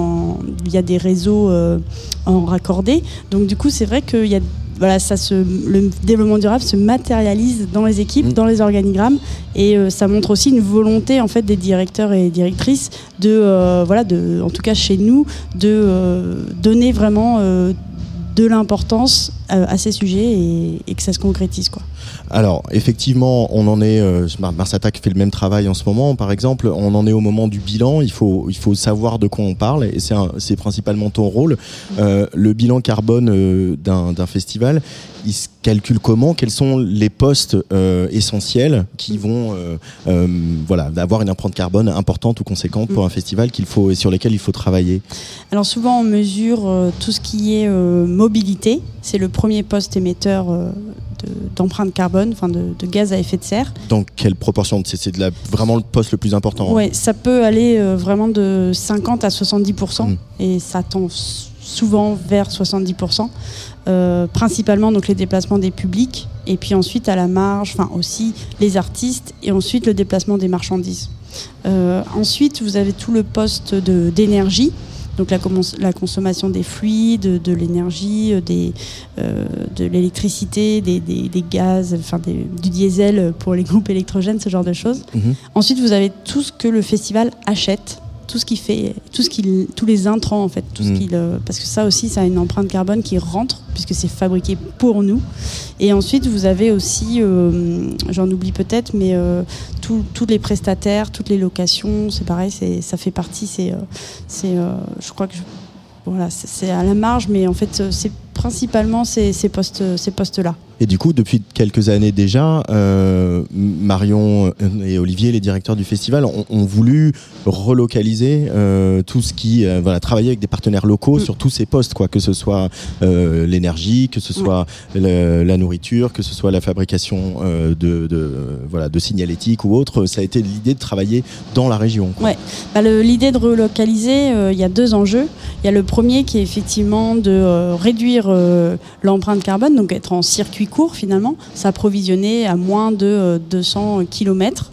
via des réseaux en raccordés. Donc du coup, c'est vrai qu'il y a voilà, ça se, le développement durable se matérialise dans les équipes, Mm. dans les organigrammes, et euh, ça montre aussi une volonté en fait des directeurs et directrices de, euh, voilà, de, en tout cas chez nous, de euh, donner vraiment de l'importance euh, à ces sujets et, et que ça se concrétise quoi. Alors, effectivement, on en est. Euh, Mar- Mars Attack fait le même travail en ce moment. Par exemple, on en est au moment du bilan. Il faut, il faut savoir de quoi on parle, et c'est principalement ton rôle. Euh, le bilan carbone euh, d'un festival, il se calcule comment? Quels sont les postes euh, essentiels qui vont, euh, euh, voilà, avoir une empreinte carbone importante ou conséquente pour un festival qu'il faut et sur lesquels il faut travailler? Alors souvent on mesure tout ce qui est mobilité, c'est le premier poste émetteur euh, de- d'empreinte carbone, enfin de, de gaz à effet de serre. Dans quelle proportion C'est vraiment le poste le plus important. hein? Ouais, ça peut aller euh, vraiment de 50 à 70% Mm. et ça tend souvent vers 70%. Euh, principalement donc les déplacements des publics et puis ensuite à la marge, enfin aussi les artistes et ensuite le déplacement des marchandises. Euh, ensuite vous avez tout le poste d'énergie. Donc la, consommation des fluides, de l'énergie, euh, des, euh, de l'électricité, des, des- des gaz, enfin des- du diesel pour les groupes électrogènes, ce genre de choses. Mhm. Ensuite, vous avez tout ce que le festival achète, tout ce qui fait, tout ce qu'il, tous les intrants en fait, tout ce Mhm. qu'il, euh, parce que ça aussi, ça a une empreinte carbone qui rentre puisque c'est fabriqué pour nous. Et ensuite, vous avez aussi, euh, j'en oublie peut-être, mais euh, tous- les prestataires, toutes les locations, c'est pareil, c'est, ça fait partie. C'est, c'est, je crois que je- voilà, c'est, à la marge, mais en fait, c'est principalement ces, ces postes, ces postes-là. Et du coup, depuis quelques années déjà, euh, Marion et Olivier, les directeurs du festival, ont, ont voulu relocaliser euh, tout ce qui, euh, voilà, travailler avec des partenaires locaux Mm. sur tous ces postes, quoi, que ce soit l'énergie, que ce soit le- la nourriture, que ce soit la fabrication de, de, voilà, de signalétique ou autre. Ça a été l'idée de travailler dans la région. quoi. Ouais. Bah, L'idée de relocaliser, il y a deux enjeux. Il y a le premier qui est effectivement de réduire euh, l'empreinte carbone, donc être en circuit court finalement, s'approvisionner à moins de euh, 200 km.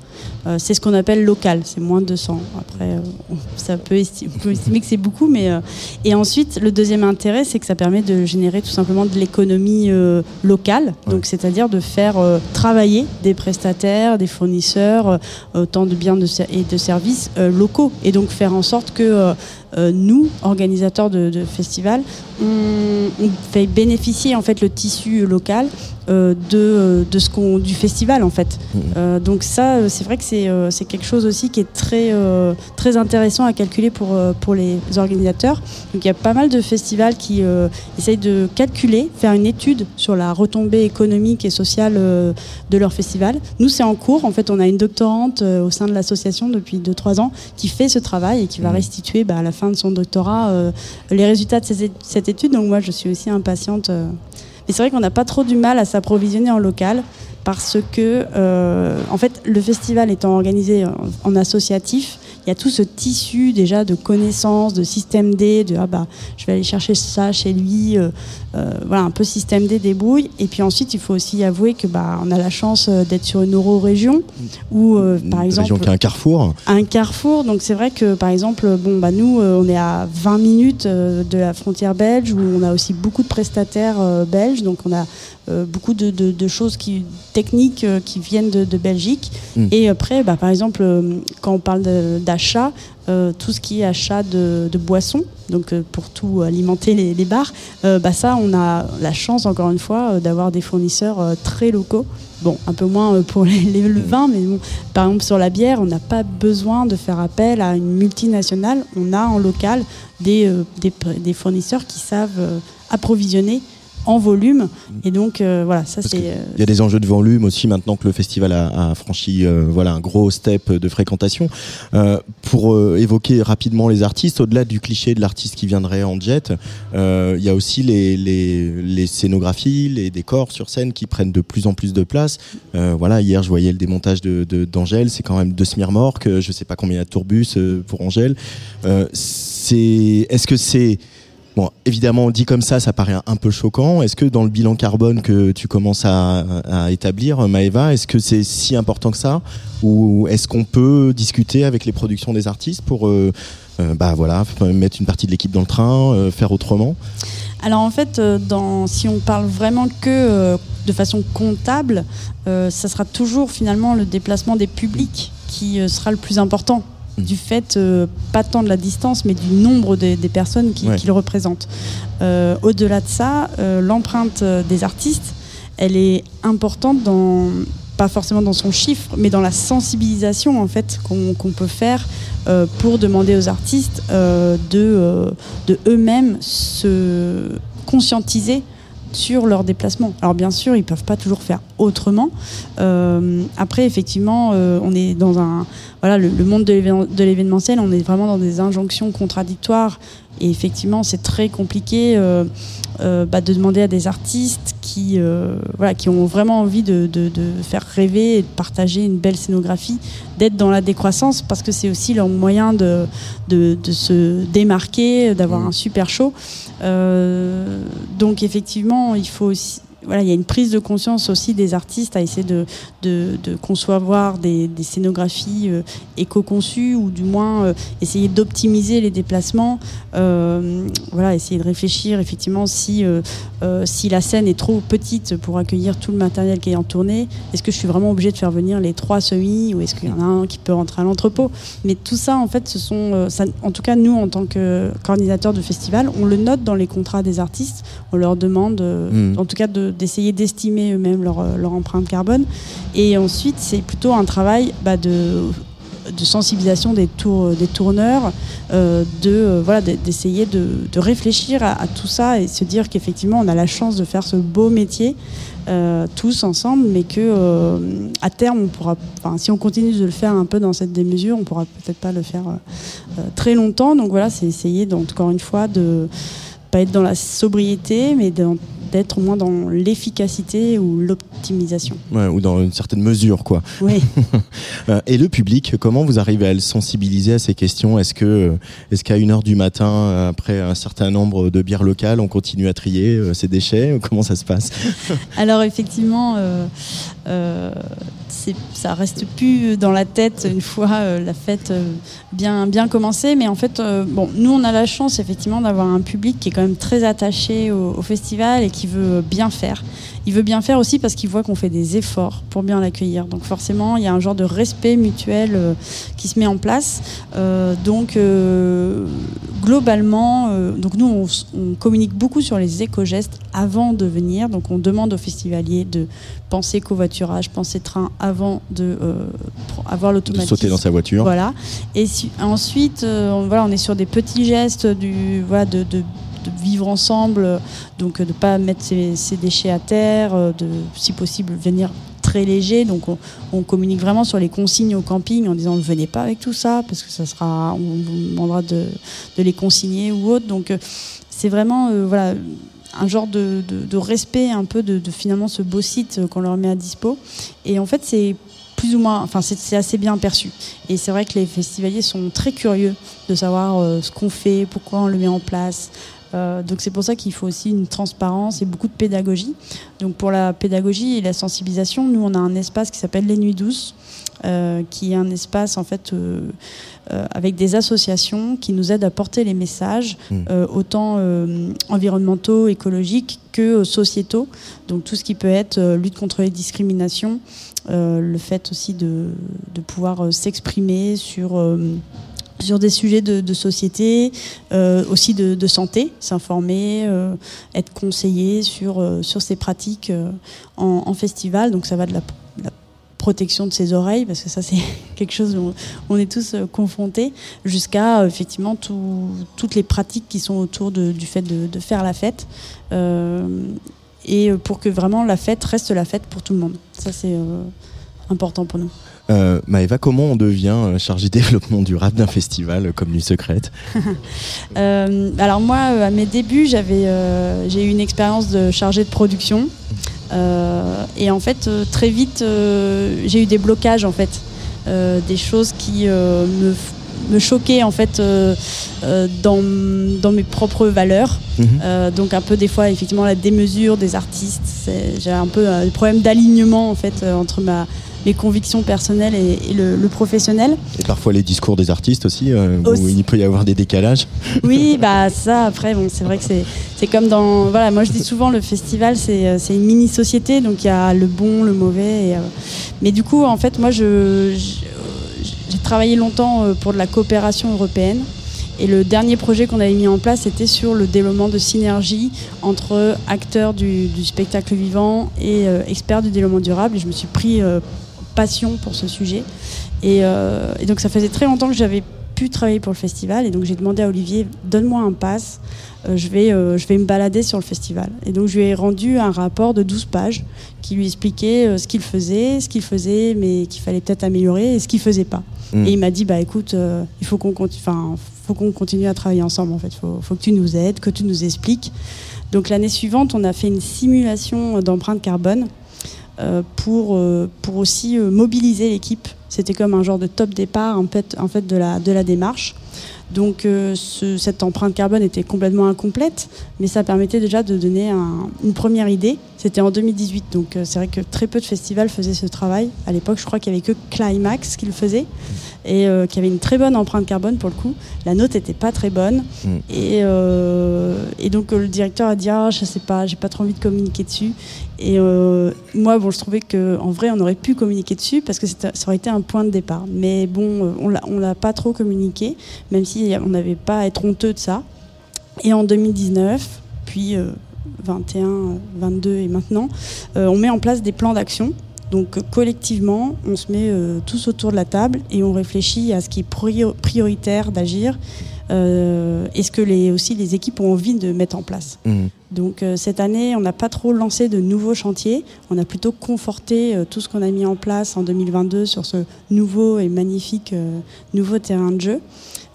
c'est ce qu'on appelle local, c'est moins de 200. Après, euh, on- ça peut, esti- on peut estimer que c'est beaucoup, mais euh, et ensuite le deuxième intérêt, c'est que ça permet de générer tout simplement de l'économie euh, locale, donc c'est-à-dire de faire euh, travailler des prestataires, des fournisseurs, euh, autant de biens de et de services euh, locaux, et donc faire en sorte que euh, nous, organisateurs de, de festivals, on, on fait bénéficier en fait le tissu local euh, de, euh, de ce qu'on du festival en fait. Euh, donc ça, c'est vrai que c'est quelque chose aussi qui est très très intéressant à calculer pour pour les organisateurs. Donc il y a pas mal de festivals qui essayent de calculer, faire une étude sur la retombée économique et sociale de leur festival. Nous, c'est en cours. En fait, on a une doctorante au sein de l'association depuis 2-3 ans qui fait ce travail et qui va restituer bah, à la fin de son doctorat euh, les résultats de cette étude. Donc moi, je suis aussi impatiente. euh. Mais c'est vrai qu'on n'a pas trop du mal à s'approvisionner en local parce que, euh, en fait, le festival étant organisé en associatif, il y a tout ce tissu déjà de connaissances, de système D, de ah bah je vais aller chercher ça chez lui, euh, euh, voilà un peu système D débrouille. Et puis ensuite, il faut aussi avouer que bah on a la chance euh, d'être sur une euro-région où euh, par Une exemple région qui a un carrefour. un carrefour. Donc c'est vrai que par exemple, bon bah nous, on est à 20 minutes de la frontière belge où on a aussi beaucoup de prestataires belges. Donc on a beaucoup de, de- de choses qui, techniques qui viennent de, de Belgique. Mm. Et après, bah, par exemple, quand on parle de- d'achat, euh, tout ce qui est achat de, de boissons, donc euh, pour tout alimenter les, les bars, euh, bah, ça, on a la chance, encore une fois, d'avoir des fournisseurs très locaux. Bon, un peu moins pour les, les- le vin, mais bon, par exemple sur la bière, on n'a pas besoin de faire appel à une multinationale. On a en local des, des, fournisseurs qui savent approvisionner en volume. Et donc, euh, voilà, ça c'est. euh, Il y a des enjeux de volume aussi maintenant que le festival a, a franchi euh, voilà un gros step de fréquentation. Euh, pour euh, évoquer rapidement les artistes, au-delà du cliché de l'artiste qui viendrait en jet, euh, il y a aussi les, les, les scénographies, les décors sur scène qui prennent de plus en plus de place. Euh, voilà, hier je voyais le démontage de de- d'Angèle, c'est quand même deux smirmorques, je sais pas combien il y a de tourbus pour Angèle. Euh, c'est est-ce que c'est Bon, évidemment, dit comme ça, ça paraît un, peu choquant. Est-ce que dans le bilan carbone que tu commences à, établir, Maëva, est-ce que c'est si important que ça Ou est-ce qu'on peut discuter avec les productions des artistes pour euh, euh, bah mettre une partie de l'équipe dans le train, euh, faire autrement Alors en fait, si on parle vraiment que de façon comptable, ça sera toujours finalement le déplacement des publics qui sera le plus important. Du fait, euh, pas tant de la distance, mais du nombre des, des personnes qui, Ouais. qui le représentent. Euh, Au-delà de ça, euh, l'empreinte des artistes, elle est importante dans pas forcément dans son chiffre, mais dans la sensibilisation en fait qu'on peut faire pour demander aux artistes de, de eux-mêmes se conscientiser sur leur déplacement. Alors bien sûr, ils peuvent pas toujours faire autrement. Euh, après, effectivement, euh, on est dans un voilà le, monde de l'événementiel, on est vraiment dans des injonctions contradictoires. Et effectivement, c'est très compliqué euh, euh, bah, de demander à des artistes qui, euh, voilà, qui ont vraiment envie de, de- de faire rêver et de partager une belle scénographie, d'être dans la décroissance parce que c'est aussi leur moyen de, de, se démarquer, d'avoir un super show. Donc effectivement, il faut aussi voilà, il y a une prise de conscience aussi des artistes à essayer de, de, de concevoir des, des scénographies euh, éco-conçues ou du moins euh, essayer d'optimiser les déplacements. Euh, voilà, essayer de réfléchir effectivement si, si la scène est trop petite pour accueillir tout le matériel qui est en tournée. Est-ce que je suis vraiment obligé de faire venir les trois semis ou est-ce qu'il y en a un qui peut rentrer à l'entrepôt? Mais tout ça, en fait, ce sont, ça- en tout cas nous en tant que coordinateur de festival, on le note dans les contrats des artistes. On leur demande, Mhm. en tout cas, de- d'essayer d'estimer eux-mêmes leur, euh, leur empreinte carbone. Et ensuite, c'est plutôt un travail bah, de sensibilisation des, tour- des tourneurs, euh, de euh, voilà, de- d'essayer de, réfléchir à, tout ça et se dire qu'effectivement on a la chance de faire ce beau métier euh, tous ensemble, mais que euh, à terme on pourra, si on continue de le faire un peu dans cette démesure, on pourra peut-être pas le faire euh, euh, très longtemps. Donc voilà, c'est essayer encore une fois de pas être dans la sobriété, mais d'être au moins dans l'efficacité ou l'optimisation. Ouais, ou dans une certaine mesure, quoi. Oui. Euh, et le public, comment vous arrivez à le sensibiliser à ces questions? Est-ce que, est-ce qu'à une heure du matin, euh, après un certain nombre de bières locales, on continue à trier euh, ces déchets? Comment ça se passe? Alors effectivement, euh, euh, ça reste plus dans la tête une fois euh, la fête euh, bien bien commencée. Mais en fait, euh, bon, nous on a la chance effectivement d'avoir un public qui est quand même très attaché au, festival et qui veut bien faire. Il veut bien faire aussi parce qu'il voit qu'on fait des efforts pour bien l'accueillir. Donc forcément, il y a un genre de respect mutuel qui se met en place. Donc globalement, donc nous on communique beaucoup sur les éco-gestes avant de venir. Donc on demande aux festivaliers de penser covoiturage, penser train avant de euh, avoir l'automatisme. sauter dans sa voiture Voilà. Et si- ensuite, euh, on, voilà, on est sur des petits gestes du, voilà, de, de- de vivre ensemble, donc euh, de pas mettre ses, ses déchets à terre, euh, de, si possible, venir très léger. Donc on, on communique vraiment sur les consignes au camping en disant ne venez pas avec tout ça parce que ça sera, on vous demandera de, de les consigner ou autre. Donc euh, c'est vraiment euh, voilà un genre de, de- respect un peu de, finalement ce beau site euh, qu'on leur met à dispo. Et en fait c'est plus ou moins, enfin c'est c'est assez bien perçu. Et c'est vrai que les festivaliers sont très curieux de savoir euh, ce qu'on fait, pourquoi on le met en place. Euh, donc c'est pour ça qu'il faut aussi une transparence et beaucoup de pédagogie. Donc pour la pédagogie et la sensibilisation, nous on a un espace qui s'appelle les Nuits douces, euh, qui est un espace en fait euh, euh, avec des associations qui nous aident à porter les messages Mm. euh, autant environnementaux, écologiques que sociétaux. Donc tout ce qui peut être lutte contre les discriminations, le fait aussi de, de pouvoir s'exprimer sur sur des sujets de, de société, euh, aussi de, de santé, s'informer, euh, être conseillé sur, euh, sur ces pratiques en, en festival. Donc ça va de la protection de ses oreilles, parce que ça c'est quelque chose où on est tous euh, confrontés, jusqu'à euh, effectivement tout- toutes les pratiques qui sont autour de- du fait de, de faire la fête. Euh, et pour que vraiment la fête reste la fête pour tout le monde. Ça c'est euh, important pour nous. Euh, Maëva, comment on devient euh, chargé développement durable d'un festival comme Nuit Secrète? Alors moi, à mes débuts, j'avais, j'ai eu une expérience de chargée de production. Euh, et en fait, euh, très vite, euh, j'ai eu des blocages, en fait. Des choses qui me, me choquaient, en fait, euh, euh, dans, dans mes propres valeurs. Mhm. Euh, donc un peu des fois, effectivement, la démesure des artistes. J'ai un peu des problèmes d'alignement, en fait, entre ma, mes convictions personnelles et, et le- le professionnel. Et parfois les discours des artistes aussi, euh, où il peut y avoir des décalages. Oui, bah ça après bon, c'est vrai que c'est comme dans voilà, moi je dis souvent le festival c'est euh, c'est une mini société donc il y a le bon, le mauvais et, euh, mais du coup en fait moi je j'ai travaillé longtemps pour de la coopération européenne et le dernier projet qu'on avait mis en place était sur le développement de synergie entre acteurs du, du spectacle vivant et euh, experts du développement durable et je me suis pris euh, passion pour ce sujet. Et, euh, et donc ça faisait très longtemps que j'avais pu travailler pour le festival. Et donc j'ai demandé à Olivier donne-moi un pass euh, je, vais, euh, je vais me balader sur le festival. Et donc je lui ai rendu un rapport de 12 pages qui lui expliquait ce qu'il faisait ce qu'il faisait mais qu'il fallait peut-être améliorer et ce qu'il faisait pas. Mm. et il m'a dit bah écoute il faut qu'on continue faut qu'on continue à travailler ensemble en fait. Faut, faut que tu nous aides que tu nous expliques. Donc l'année suivante on a fait une simulation d'empreinte carbone pour, euh, pour aussi euh, mobiliser l'équipe. C'était comme un genre de top départ en fait, en fait de, la, de la démarche. Donc euh, ce- cette empreinte carbone était complètement incomplète, mais ça permettait déjà de donner un- une première idée. C'était en 2018, donc euh, c'est vrai que très peu de festivals faisaient ce travail. À l'époque, je crois qu'il n'y avait que Climax qui le faisait, et euh, qui avait une très bonne empreinte carbone pour le coup. La note n'était pas très bonne, Mm. et, et donc le directeur a dit ah je sais pas, j'ai pas trop envie de communiquer dessus. Et moi, bon, je trouvais qu'en vrai, on aurait pu communiquer dessus parce que ça aurait été un point de départ. Mais bon, on on l'a pas trop communiqué, même si on n'avait pas à être honteux de ça. Et en 2019, puis euh, 21, euh, 22 et maintenant, euh, on met en place des plans d'action Donc euh, collectivement, on se met euh, tous autour de la table et on réfléchit à ce qui est prior- prioritaire d'agir euh, et ce que les, aussi les équipes ont envie de mettre en place. Mhm. Donc euh, cette année, on n'a pas trop lancé de nouveaux chantiers. On a plutôt conforté tout ce qu'on a mis en place en 2022 sur ce nouveau et magnifique nouveau terrain de jeu.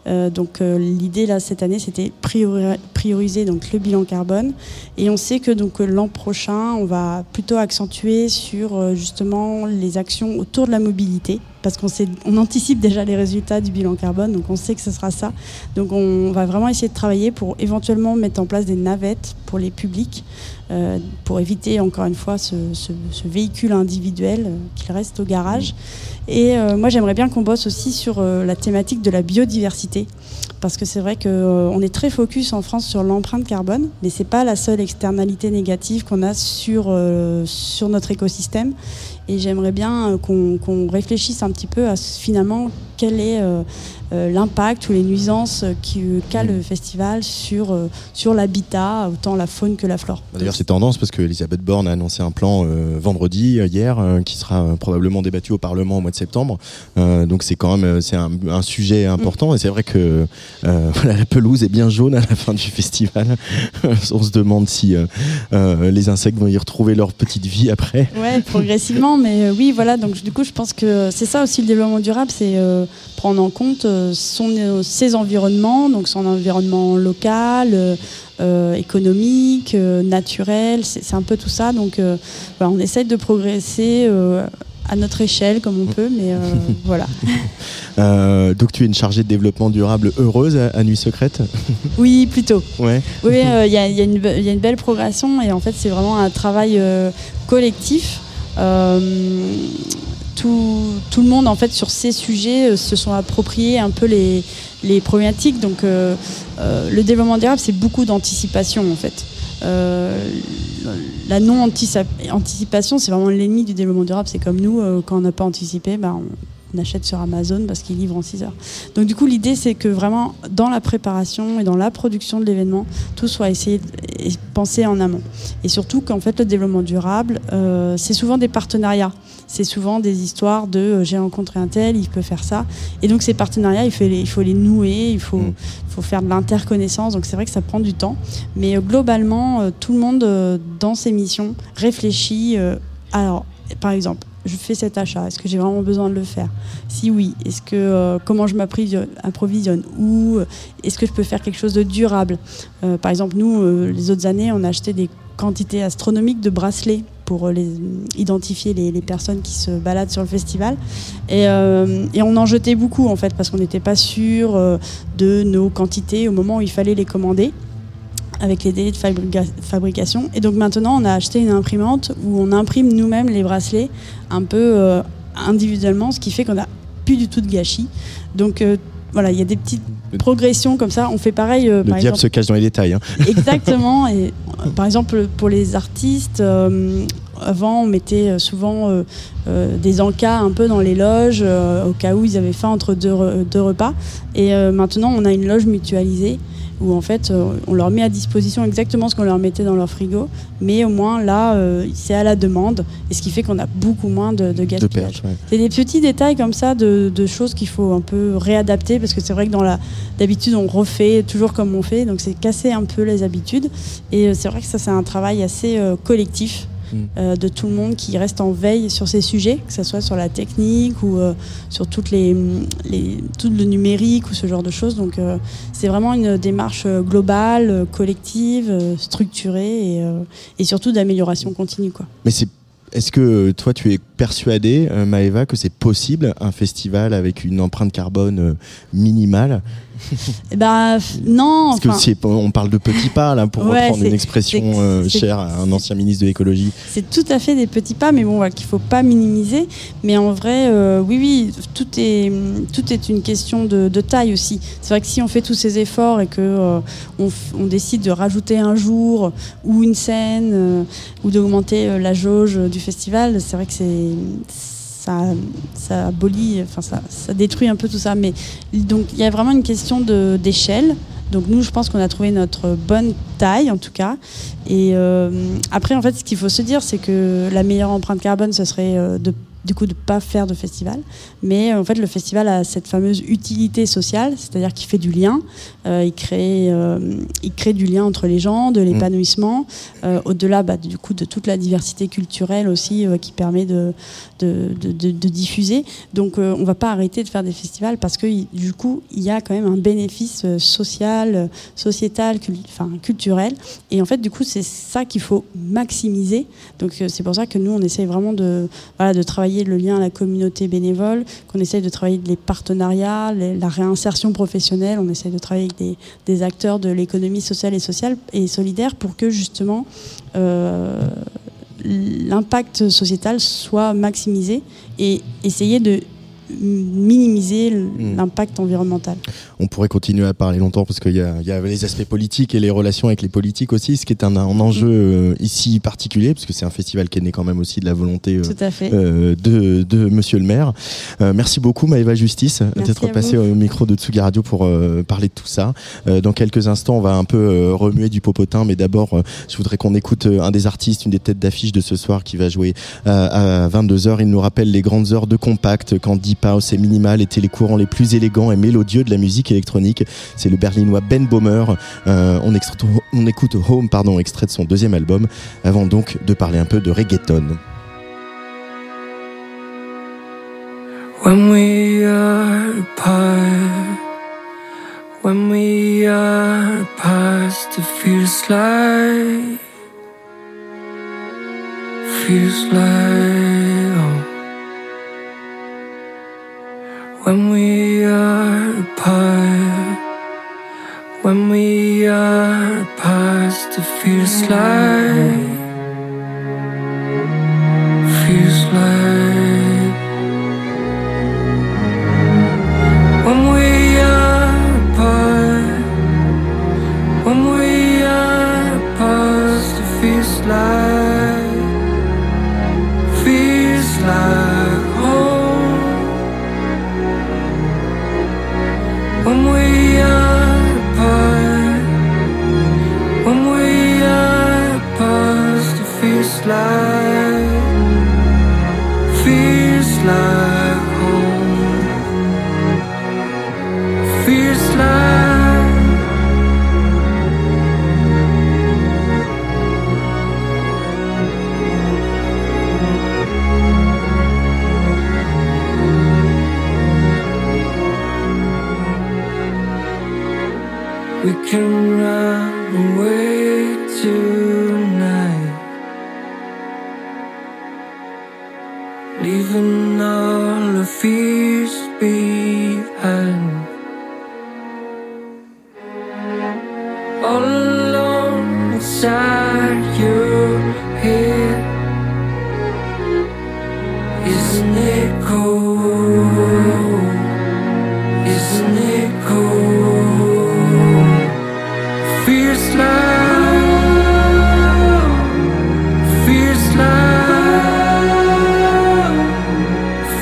Euh, donc euh, l'idée là cette année, c'était priori- prioriser donc le bilan carbone. Et on sait que donc l'an prochain, on va plutôt accentuer sur euh, justement les actions autour de la mobilité, parce qu'on on anticipe déjà les résultats du bilan carbone, donc on sait que ce sera ça. Donc on va vraiment essayer de travailler pour éventuellement mettre en place des navettes pour les publics, euh, pour éviter encore une fois ce, ce- ce véhicule individuel euh, qu'il reste au garage. Et euh, moi j'aimerais bien qu'on bosse aussi sur euh, la thématique de la biodiversité. Parce que c'est vrai qu'on est très focus en France sur l'empreinte carbone, mais c'est pas la seule externalité négative qu'on a sur, sur notre écosystème. Et j'aimerais bien qu'on réfléchisse un petit peu à finalement quel est l'impact ou les nuisances euh, qu'a le festival sur, euh, sur l'habitat, autant la faune que la flore. D'ailleurs, c'est tendance parce que Elisabeth Borne a annoncé un plan euh, vendredi, euh, hier, euh, qui sera euh, probablement débattu au Parlement au mois de septembre. Euh, donc c'est quand même euh, c'est un, un sujet important et c'est vrai que euh, voilà, la pelouse est bien jaune à la fin du festival. On se demande si euh, euh, les insectes vont y retrouver leur petite vie après. Ouais, progressivement, mais euh, oui, voilà. Donc du coup, je pense que c'est ça aussi le développement durable, c'est euh, prendre en compte euh, son, euh, ses environnements, donc son environnement local, euh, euh, économique, euh, naturel. C'est un peu tout ça. Donc euh, voilà, on essaye de progresser. à notre échelle comme on peut, mais voilà. Donc tu es une chargée de développement durable heureuse à, à Nuit Secrète? Oui, plutôt. Ouais. Oui, il y, a, y une be- il y a une belle progression et en fait c'est vraiment un travail collectif. Euh, tout, tout le monde en fait sur ces sujets euh, se sont appropriés un peu les, les problématiques. Donc euh, euh, le développement durable c'est beaucoup d'anticipation en fait. La non anticipation c'est vraiment l'ennemi du développement durable. C'est comme nous quand on n'a pas anticipé, bah, on, achète sur Amazon parce qu'il livre en 6 heures. Donc du coup, l'idée, c'est que vraiment, dans la préparation et dans la production de l'événement, tout soit essayé et pensé en amont. Et surtout qu'en fait, le développement durable, euh, c'est souvent des partenariats. C'est souvent des histoires de euh, j'ai rencontré un tel, il peut faire ça. Et donc ces partenariats, il faut les, il faut les nouer, il faut, Mm. faut faire de l'interconnaissance. Donc c'est vrai que ça prend du temps. Mais euh, globalement, tout le monde dans ses missions réfléchit. alors, par exemple, je fais cet achat, est-ce que j'ai vraiment besoin de le faire? Si oui, est-ce que euh, comment je m'approvisionne approvisionne? Ou euh, est-ce que je peux faire quelque chose de durable? Euh, Par exemple, nous, les autres années, on a acheté des quantités astronomiques de bracelets pour les, identifier les, personnes qui se baladent sur le festival. Et, on en jetait beaucoup, en fait, parce qu'on n'était pas sûr de nos quantités au moment où il fallait les commander avec les délais de fabrica- fabrication. Et donc maintenant, on a acheté une imprimante où on imprime nous-mêmes les bracelets un peu euh, individuellement, ce qui fait qu'on n'a plus du tout de gâchis. Donc euh, voilà, il y a des petites progressions comme ça. On fait pareil, euh, Le par diable exemple. se cache dans les détails. hein. Exactement. Et euh, par exemple, pour les artistes, avant, on mettait souvent euh, euh, des encas un peu dans les loges, euh, au cas où ils avaient faim entre deux, re- deux repas. Et maintenant, on a une loge mutualisée où en fait, euh, on leur met à disposition exactement ce qu'on leur mettait dans leur frigo, mais au moins là, euh, c'est à la demande, et ce qui fait qu'on a beaucoup moins de, de gaspillage. ouais. C'est des petits détails comme ça de, de choses qu'il faut un peu réadapter parce que c'est vrai que dans la d'habitude on refait toujours comme on fait donc c'est casser un peu les habitudes et euh, c'est vrai que ça c'est un travail assez euh, collectif. Euh, de tout le monde qui reste en veille sur ces sujets que ce soit sur la technique ou euh, sur toutes les, les tout le numérique ou ce genre de choses donc euh, c'est vraiment une démarche globale collective structurée et, et surtout d'amélioration continue quoi. Mais c'est est-ce que toi tu es persuadé, euh, Maëva, que c'est possible un festival avec une empreinte carbone minimale F- non Parce que on parle de petits pas là pour Ouais, reprendre une expression euh, chère à un ancien ministre de l'écologie. C'est tout à fait des petits pas, mais bon, voilà, qu'il faut pas minimiser. Mais en vrai, euh, oui, oui, tout est, tout est une question de, de taille aussi. C'est vrai que si on fait tous ces efforts et que euh, on, décide de rajouter un jour ou une scène ou d'augmenter la jauge du festival, c'est vrai que c'est ça, abolit, enfin ça, ça détruit un peu tout ça. Mais donc il y a vraiment une question d'échelle. Donc nous, je pense qu'on a trouvé notre bonne taille en tout cas. Et euh, après, en fait, ce qu'il faut se dire, c'est que la meilleure empreinte carbone, ce serait euh, de du coup de pas faire de festival. Mais euh, en fait, le festival a cette fameuse utilité sociale, c'est-à-dire qu'il fait du lien, euh, il crée, euh, il crée du lien entre les gens, de l'épanouissement, euh, au-delà bah, du coup de toute la diversité culturelle aussi qui permet de, de, de- de- de diffuser. Donc, on va pas arrêter de faire des festivals parce que du coup, il y a quand même un bénéfice social, sociétal, cul- enfin culturel. Et en fait, du coup, c'est ça qu'il faut maximiser. Donc, c'est pour ça que nous, on essaye vraiment de, voilà, de travailler le lien à la communauté bénévole, qu'on essaye de travailler les partenariats, la réinsertion professionnelle. On essaye de travailler avec des, des acteurs de l'économie sociale et sociale et solidaire pour que justement euh, l'impact sociétal soit maximisé et essayer de minimiser l'impact environnemental. On pourrait continuer à parler longtemps parce qu'il y, a- il y a les aspects politiques et les relations avec les politiques aussi, ce qui est un, un enjeu euh, ici particulier, parce que c'est un festival qui est né quand même aussi de la volonté euh, euh, de, de Monsieur le maire. Euh, merci beaucoup Maëva Justice d'être passée vous. au micro de Tsugi Radio pour euh, parler de tout ça. Dans quelques instants, on va un peu remuer du popotin, mais d'abord, je voudrais qu'on écoute un des artistes, une des têtes d'affiche de ce soir qui va jouer à 22h. Il nous rappelle les grandes heures de compact quand Deep House et Minimal étaient les courants les plus élégants et mélodieux de la musique électronique. C'est le berlinois Ben Bomer. Euh, on, écoute Home, pardon, extrait de son deuxième album, avant donc de parler un peu de reggaeton. When we are apart, when we are apart, it feels like, feels like When we are apart, when we are apart, it feels like, feels like.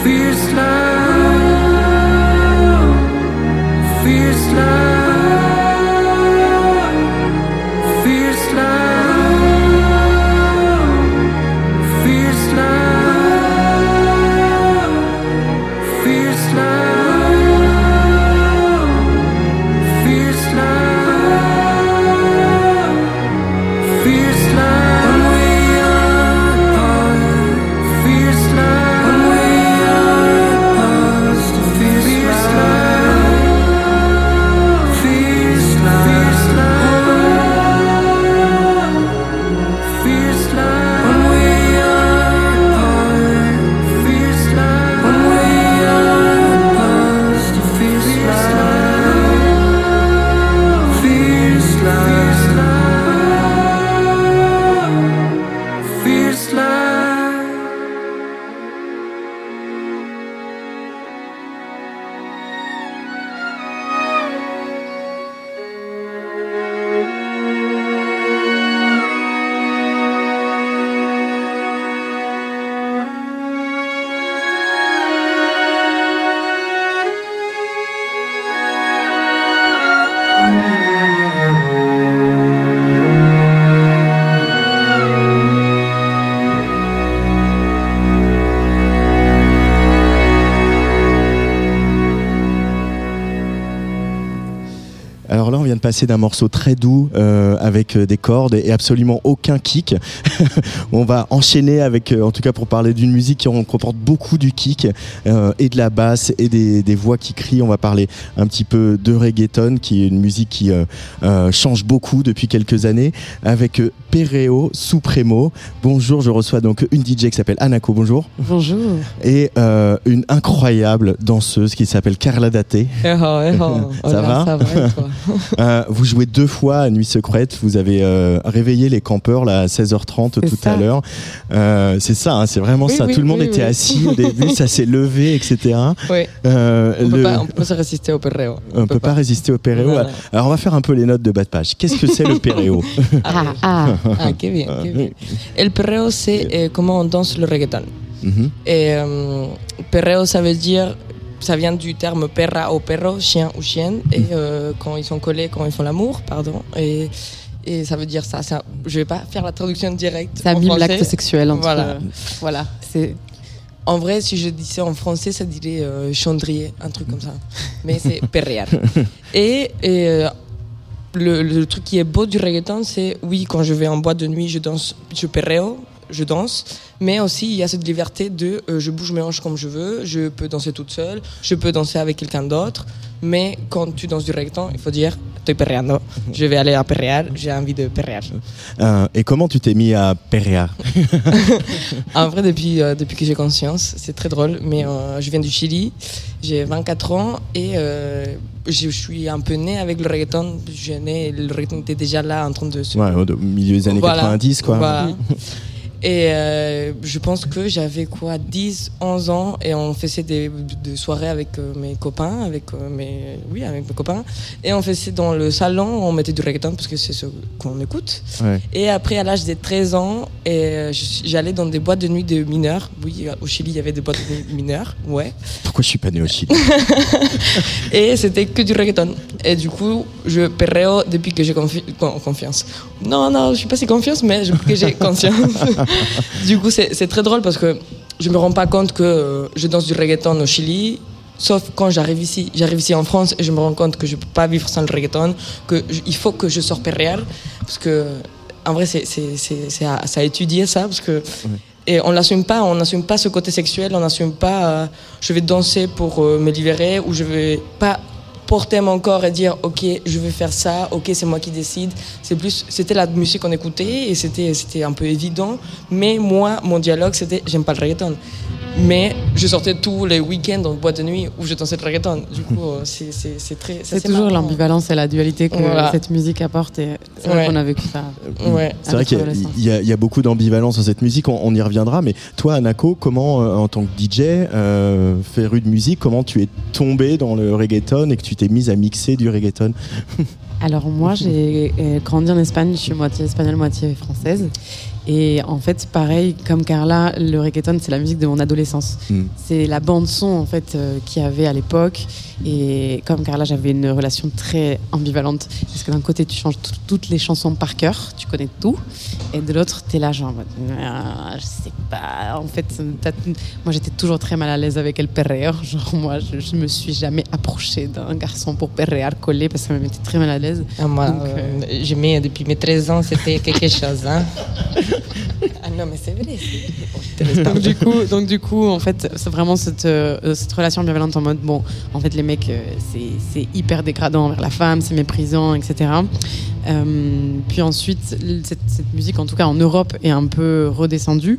Feels like, d'un morceau très doux euh, avec euh, des cordes et absolument aucun kick. on va enchaîner avec, euh, en tout cas pour parler d'une musique qui comporte beaucoup du kick et de la basse et des, voix qui crient. On va parler un petit peu de reggaeton, qui est une musique qui change beaucoup depuis quelques années, avec Perreo Supremo. Bonjour, je reçois donc une DJ qui s'appelle Anako. Bonjour. Bonjour. Et euh, une incroyable danseuse qui s'appelle Carla Date. Eh oh, eh oh. Ça Hola, va Ça va et toi Euh, vous jouez deux fois à Nuit Secrète. Vous avez euh, réveillé les campeurs là, à 16h30 C'est tout ça. à l'heure. C'est ça, hein, c'est vraiment Oui, ça. oui, tout le monde était assis au début, ça s'est levé, etc. Oui. On le- peut, pas, se résister au perreo. on peut pas résister au. Voilà. Alors on va faire un peu les notes de bas de page. Qu'est-ce que c'est le péréo Ah, ah, ah, qué bien, qué bien. El perreo, c'est euh, comment on danse le reggaeton. Et euh, perreo, ça veut dire, ça vient du terme perra ou perro, chien ou chienne, et euh, quand ils sont collés, quand ils font l'amour, pardon. Et, et ça veut dire ça. ça je vais pas faire la traduction directe. Ça mime l'acte sexuel entre. Voilà. Voilà. C'est En vrai, si je disais en français, ça dirait euh, chandrier, un truc comme ça. Mais c'est perrear. Et, et, euh, le, le truc qui est beau du reggaeton, c'est oui, quand je vais en boîte de nuit, je danse, je perreo, je danse. Mais aussi, il y a cette liberté de euh, je bouge mes hanches comme je veux, je peux danser toute seule, je peux danser avec quelqu'un d'autre. Mais quand tu danses du reggaeton, il faut dire estoy perreando, je vais aller à perrear, j'ai envie de perrear. Euh, Et comment tu t'es mis à péréa En vrai, depuis, euh, depuis que j'ai conscience, c'est très drôle, mais euh, je viens du Chili, j'ai 24 ans et je suis un peu né avec le reggaeton. Je suis né, le reggaeton était déjà là en train de se. Ouais, au milieu des années Voilà. 90, quoi. Voilà. Et euh, je pense que j'avais quoi, 10, 11 ans, et on faisait des, des soirées avec euh, mes copains, avec euh, mes, oui, avec mes copains, et on faisait dans le salon, on mettait du reggaeton parce que c'est ce qu'on écoute. Ouais. Et après, à l'âge de 13 ans, et euh, j'allais dans des boîtes de nuit de mineurs. Oui, au Chili, il y avait des boîtes de nuit mineurs, ouais. Pourquoi je suis pas né au Chili? Et c'était que du reggaeton. Et du coup, je perreo depuis que j'ai confi- con- confiance. Non, non, je suis pas si confiance, mais je- que j'ai conscience. du coup, c'est très drôle parce que je me rends pas compte que euh, je danse du reggaeton au Chili. Sauf quand j'arrive ici, j'arrive ici en France et je me rends compte que je peux pas vivre sans le reggaeton, que je- il faut que je sorte perrear parce que en vrai à, c'est à étudier ça parce que et on l'assume pas, on n'assume pas ce côté sexuel, on n'assume pas euh, je vais danser pour euh, me libérer ou je vais pas porter mon corps et dire ok je vais faire ça, ok c'est moi qui décide. C'est plus c'était la musique qu'on écoutait et c'était c'était un peu évident. Mais moi mon dialogue c'était j'aime pas le reggaeton. Mais je sortais tous les week-ends en boîte de nuit où je dansais le reggaeton. Du coup c'est c'est c'est très c'est toujours l'ambivalence et la dualité que Voilà. cette musique apporte. Et c'est vrai Ouais. qu'on a vécu ça. Ouais. C'est vrai qu'il y a- y, y beaucoup d'ambivalence dans cette musique, on, on y reviendra. Mais toi, Anako, comment, euh, en tant que DJ, euh, féru de musique, comment tu es tombé dans le reggaeton et que tu mise à mixer du reggaeton Alors moi, j'ai euh, grandi en Espagne, je suis moitié espagnole, moitié française. Et en fait, pareil, comme Carla, le reggaeton, c'est la musique de mon adolescence. Mm. C'est la bande son en fait euh, qu'il y avait à l'époque. Et comme Carla, j'avais une relation très ambivalente parce que d'un côté, tu changes tout- toutes les chansons par cœur, tu connais tout, et de l'autre, t'es là genre, Ah, je sais pas. En fait, moi, j'étais toujours très mal à l'aise avec le perréor. Genre moi, je, je me suis jamais approchée d'un garçon pour perréar coller parce que ça me mettait très mal à l'aise. Ah, moi, Donc, euh, j'aimais depuis mes 13 ans, c'était quelque chose. Hein. ah non, mais c'est vrai. donc du coup, donc du coup, en fait, c'est vraiment cette, euh, cette relation ambivalente en mode bon, en fait, les mecs, euh, c'est- hyper dégradant envers la femme, c'est méprisant, etc. Euh, puis ensuite, cette musique, en tout cas en Europe, est un peu redescendue.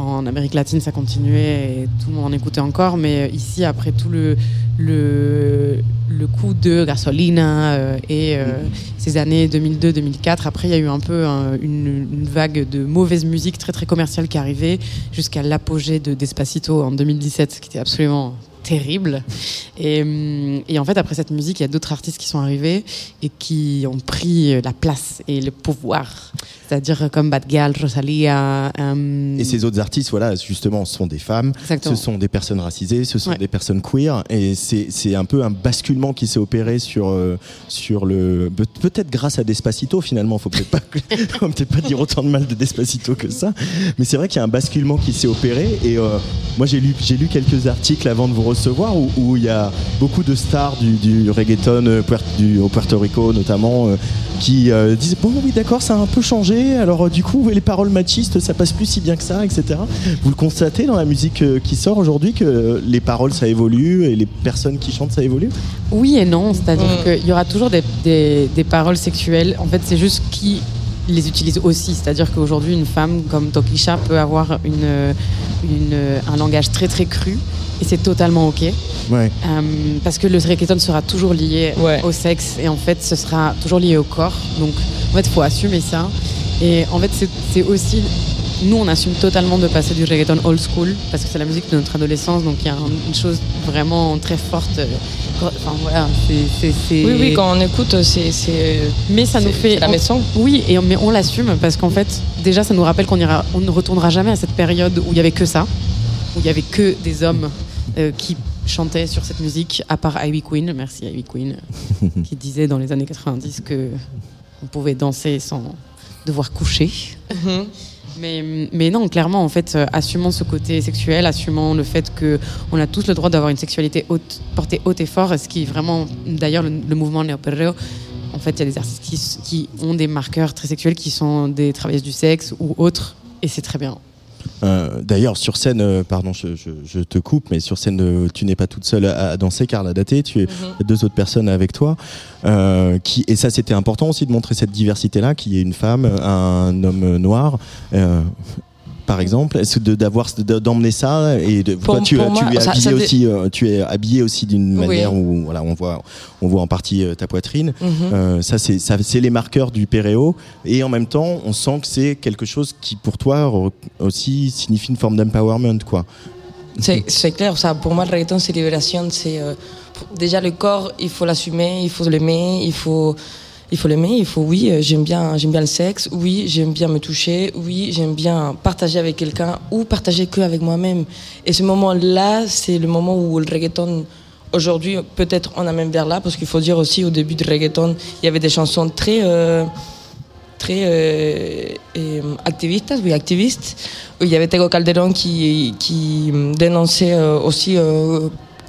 En Amérique latine, ça continuait et tout le monde en écoutait encore, mais euh, ici, après tout le le, le coup de Gasolina euh, et euh, ces années 2002-2004, après, il y a eu un peu un- une, une vague de mauvaise musique très très commerciale qui arrivait jusqu'à l'apogée de Despacito en 2017, qui était absolument terrible. Et, hum, et en fait, après cette musique, il y a d'autres artistes qui sont arrivés et qui ont pris euh, la place et le pouvoir. C'est-à-dire comme Bad Gal, Rosalia. hum, Et ces autres artistes, voilà, justement, ce sont des femmes, Exactement. ce sont des personnes racisées, ce sont Ouais. des personnes queer, et c'est un peu un basculement qui s'est opéré sur euh, sur le peut- peut-être grâce à Despacito finalement. Faut peut-être pas faut peut-être pas dire autant de mal de Despacito que ça, mais c'est vrai qu'il y a un basculement qui s'est opéré. Et euh, moi j'ai lu j'ai lu quelques articles avant de vous recevoir où où il y a beaucoup de stars du, du reggaeton euh, puer- du, au Puerto Rico notamment euh, qui euh, disent bon oui d'accord ça a un peu changé alors euh, du coup les paroles machistes ça passe plus si bien que ça etc. Vous le constatez dans la musique euh, qui sort aujourd'hui que euh, les paroles ça évolue et les personnes qui chantent ça évolue? Oui et non, c'est-à-dire Mm. qu'il y aura toujours des, des- des paroles sexuelles. En fait, c'est juste qui les utilise aussi. C'est-à-dire qu'aujourd'hui, une femme comme Tokisha peut avoir une, une- un langage très très cru et c'est totalement ok. Ouais. Euh, parce que le reggaeton sera toujours lié Ouais. au sexe et en fait, ce sera toujours lié au corps. Donc, en fait, il faut assumer ça. Et en fait, c'est aussi. Nous, on assume totalement de passer du reggaeton old school parce que c'est la musique de notre adolescence. Donc, il y a un- une chose vraiment très forte. euh, Enfin, voilà, c'est- c'est. c'est- Oui, oui, quand on écoute, c'est. c'est- Mais ça nous fait. la on- maison. Oui, et, on- mais on l'assume parce qu'en fait, déjà, ça nous rappelle qu'on ira, on ne retournera jamais à cette période où il y avait que ça, où il y avait que des hommes euh, qui chantaient sur cette musique, à part Ivy Queen, merci Ivy Queen, qui disait dans les années 90 que on pouvait danser sans devoir coucher. Mais, non, clairement, en fait, euh, assumant ce côté sexuel, assumant le fait que on a tous le droit d'avoir une sexualité portée haute et fort, ce qui est vraiment, d'ailleurs, le, mouvement néo-perreo, en fait, il y a des artistes qui, qui ont des marqueurs très sexuels, qui sont des travailleuses du sexe ou autres, et c'est très bien. Euh, D'ailleurs, sur scène, euh, pardon, je, je- je te coupe, mais sur scène, euh, tu n'es pas toute seule à, à danser, Carla Daté, tu es a deux autres personnes avec toi. qui, et ça, c'était important aussi de montrer cette diversité-là, qu'il y ait une femme, un homme noir. Par exemple, est-ce de d'avoir de- d'emmener ça et de, Pour- toi, tu, pour tu moi, es ça- aussi, euh, tu es habillé aussi d'une Oui. manière où voilà, on voit, on voit en partie euh, ta poitrine. Mhm. Euh, ça, c'est ça, c'est les marqueurs du péréo. Et en même temps, on sent que c'est quelque chose qui, pour toi, aussi signifie une forme d'empowerment, quoi. C'est c'est clair, ça, pour moi, le reggaeton, c'est libération. C'est euh, déjà le corps, il faut l'assumer, il faut l'aimer, il faut, il faut l'aimer. Il faut, oui, euh, j'aime bien, j'aime bien le sexe. Oui, j'aime bien me toucher. Oui, j'aime bien partager avec quelqu'un ou partager que avec moi-même. Et ce moment-là, c'est le moment où le reggaeton Aujourd'hui, peut-être on amène vers là, parce qu'il faut dire aussi, au début du reggaeton, il y avait des chansons très, euh, très euh, activistes, oui, activistes. Il y avait Tego Calderón qui, qui dénonçait aussi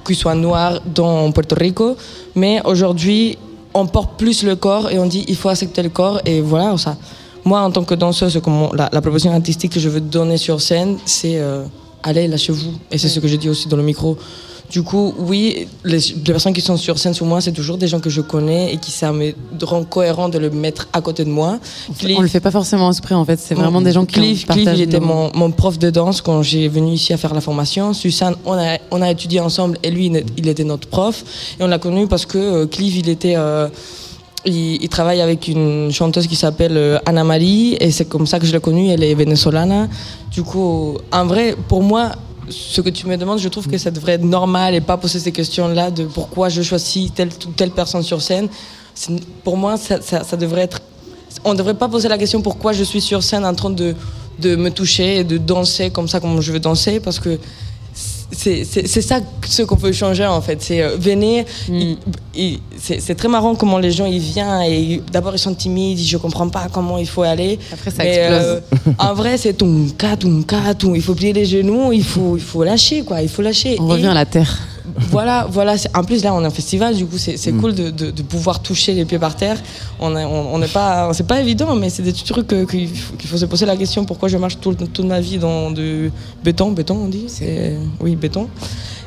qu'il soit noir dans Puerto Rico. Mais aujourd'hui, on porte plus le corps et on dit il faut accepter le corps. Et voilà, ça. Moi, en tant que danseuse, comme on- la, la proposition artistique que je veux donner sur scène, c'est euh, allez, lâchez-vous. Et c'est ce que je dis aussi dans le micro. Du coup, oui, les, les personnes qui sont sur scène sur moi, c'est toujours des gens que je connais et qui ça me rend cohérent de le mettre à côté de moi. Cliff- On le fait pas forcément exprès, en fait, c'est vraiment des gens qui Cliff, Cliff, il était mon, mon prof de danse quand j'ai venu ici à faire la formation. Suzanne, on a, on a étudié ensemble et lui, il- était notre prof. Et on l'a connu parce que euh, Cliff, il était. euh, il, il travaille avec une chanteuse qui s'appelle euh, Anna Marie et c'est comme ça que je l'ai connue. Elle est vénézolane. Du coup, en vrai, pour moi, ce que tu me demandes, je trouve que ça devrait être normal et pas poser ces questions-là de pourquoi je choisis telle ou telle personne sur scène. Pour moi, ça devrait être. On ne devrait pas poser la question pourquoi je suis sur scène en train de, de me toucher et de danser comme ça, comme je veux danser, parce que c'est ça ce qu'on peut changer en fait. C'est euh, venez, il- c'est très marrant comment les gens ils viennent et d'abord ils sont timides, je comprends pas comment il faut aller. Après, ça Mais, explose. euh, en vrai, c'est ton cas, ton cas, tout. Il faut plier les genoux, il faut, il faut lâcher quoi, il faut lâcher. On Et- revient à la terre. Voilà, voilà. En plus, là, on est en festival, du coup, c'est Mm. c'est cool de, de- de pouvoir toucher les pieds par terre. On est- on on n'est pas, c'est pas évident, mais c'est des trucs que- qu'il faut, se poser la question pourquoi je marche tout- toute ma vie dans du béton, béton, on dit, c'est oui, béton.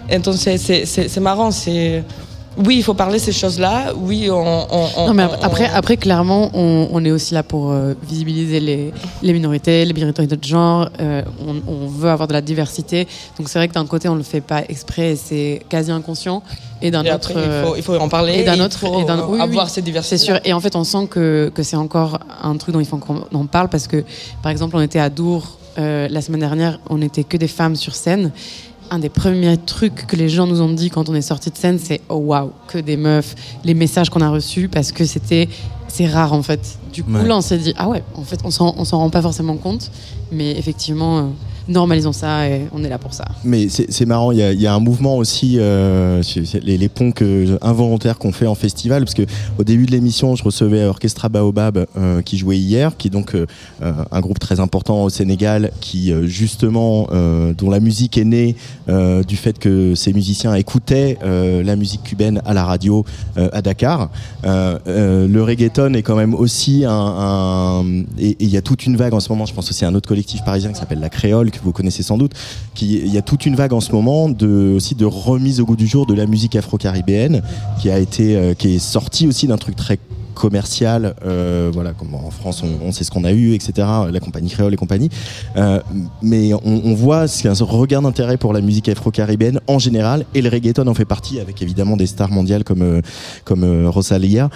Et donc c'est c'est- c'est- c'est marrant, c'est oui, il faut parler ces choses-là. Oui, on. on- on- Non, mais après, on- après clairement, on, on est aussi là pour euh, visibiliser les, les minorités, les minorités de genre. euh, on, veut avoir de la diversité. Donc c'est vrai que d'un côté, on le fait pas exprès, et c'est quasi inconscient. Et d'un autre, après, il, faut, il faut en parler. et d'un il autre- faut, et d'un- oui, oui, avoir oui. ces diversités. c'est sûr. Et en fait, on sent que, que c'est encore un truc dont il faut qu'on en parle parce que, par exemple, on était à Dour euh, la semaine dernière, on n'était que des femmes sur scène. Un des premiers trucs que les gens nous ont dit quand on est sorti de scène, c'est oh waouh, que des meufs, les messages qu'on a reçus parce que c'était c'est rare en fait. Du coup, Ouais. là, on s'est dit, ah ouais, en fait, on s'en on s'en rend pas forcément compte, mais effectivement, euh, normalisons ça et on est là pour ça. Mais c'est marrant, il y a, un mouvement aussi, euh, les, les ponts que, involontaires qu'on fait en festival, parce que au début de l'émission, je recevais Orchestra Baobab euh, qui jouait hier, qui est donc euh, un groupe très important au Sénégal, qui justement, dont la musique est née du fait que ces musiciens écoutaient la musique cubaine à la radio à Dakar. Le reggaeton est quand même aussi un, un- et il y a toute une vague en ce moment. Je pense aussi à un autre collectif parisien qui s'appelle la Créole que vous connaissez sans doute. Qui il y a toute une vague en ce moment de aussi de remise au goût du jour de la musique afro-caribéenne qui a été euh, qui est sortie aussi d'un truc très commercial, euh, voilà, comme en France on, sait ce qu'on a eu, etc. La compagnie créole et compagnie. Euh, mais on, voit c'est un regain d'intérêt pour la musique afro-caribéenne en général, et le reggaeton en fait partie, avec évidemment des stars mondiales comme euh, comme Rosalia.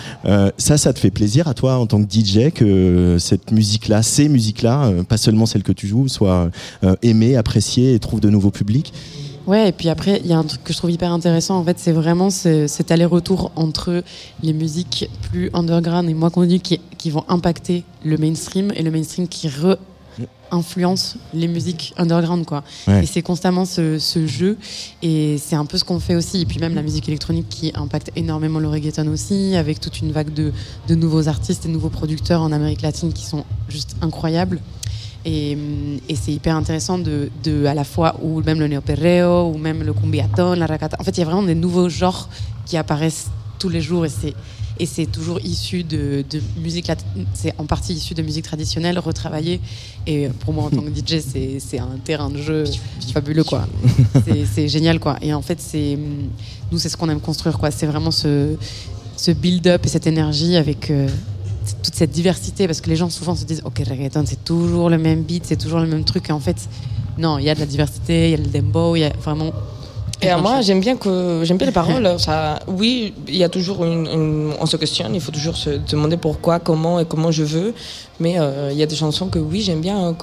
Ça, ça te fait plaisir à toi en tant que DJ que cette musique-là, ces musiques-là, pas seulement celles que tu joues, soient aimées, appréciées et trouvent de nouveaux publics? Ouais, et puis après, il y a un truc que je trouve hyper intéressant, en fait, c'est vraiment ce- cet aller-retour entre les musiques plus underground et moins connues qui, qui vont impacter le mainstream et le mainstream qui re-influence les musiques underground, quoi. Ouais. Et c'est constamment ce, ce jeu, et c'est un peu ce qu'on fait aussi. Et puis même la musique électronique qui impacte énormément le reggaeton aussi, avec toute une vague de, de nouveaux artistes et nouveaux producteurs en Amérique latine qui sont juste incroyables. Et, c'est hyper intéressant de, à la fois, ou même le néo-perreo, ou même le cumbiaton, la racata. En fait, il y a vraiment des nouveaux genres qui apparaissent tous les jours et c'est et c'est toujours issu de, musique c'est en partie issu de musique traditionnelle retravaillée. Et pour moi en tant que DJ c'est un terrain de jeu fabuleux quoi. C'est génial quoi. Et en fait c'est nous c'est ce qu'on aime construire quoi. C'est vraiment ce ce build-up et cette énergie avec euh, toute cette diversité parce que les gens souvent se disent ok reggaeton c'est toujours le même beat c'est toujours le même truc et en fait non il y a de la diversité il y a le dembow il y a vraiment Et à moi, j'aime bien que j'aime bien les paroles. Ça, oui, il y a toujours une, une- on se questionne, il faut toujours se demander pourquoi, comment et comment je veux. Mais euh, il y a des chansons que oui, j'aime bien,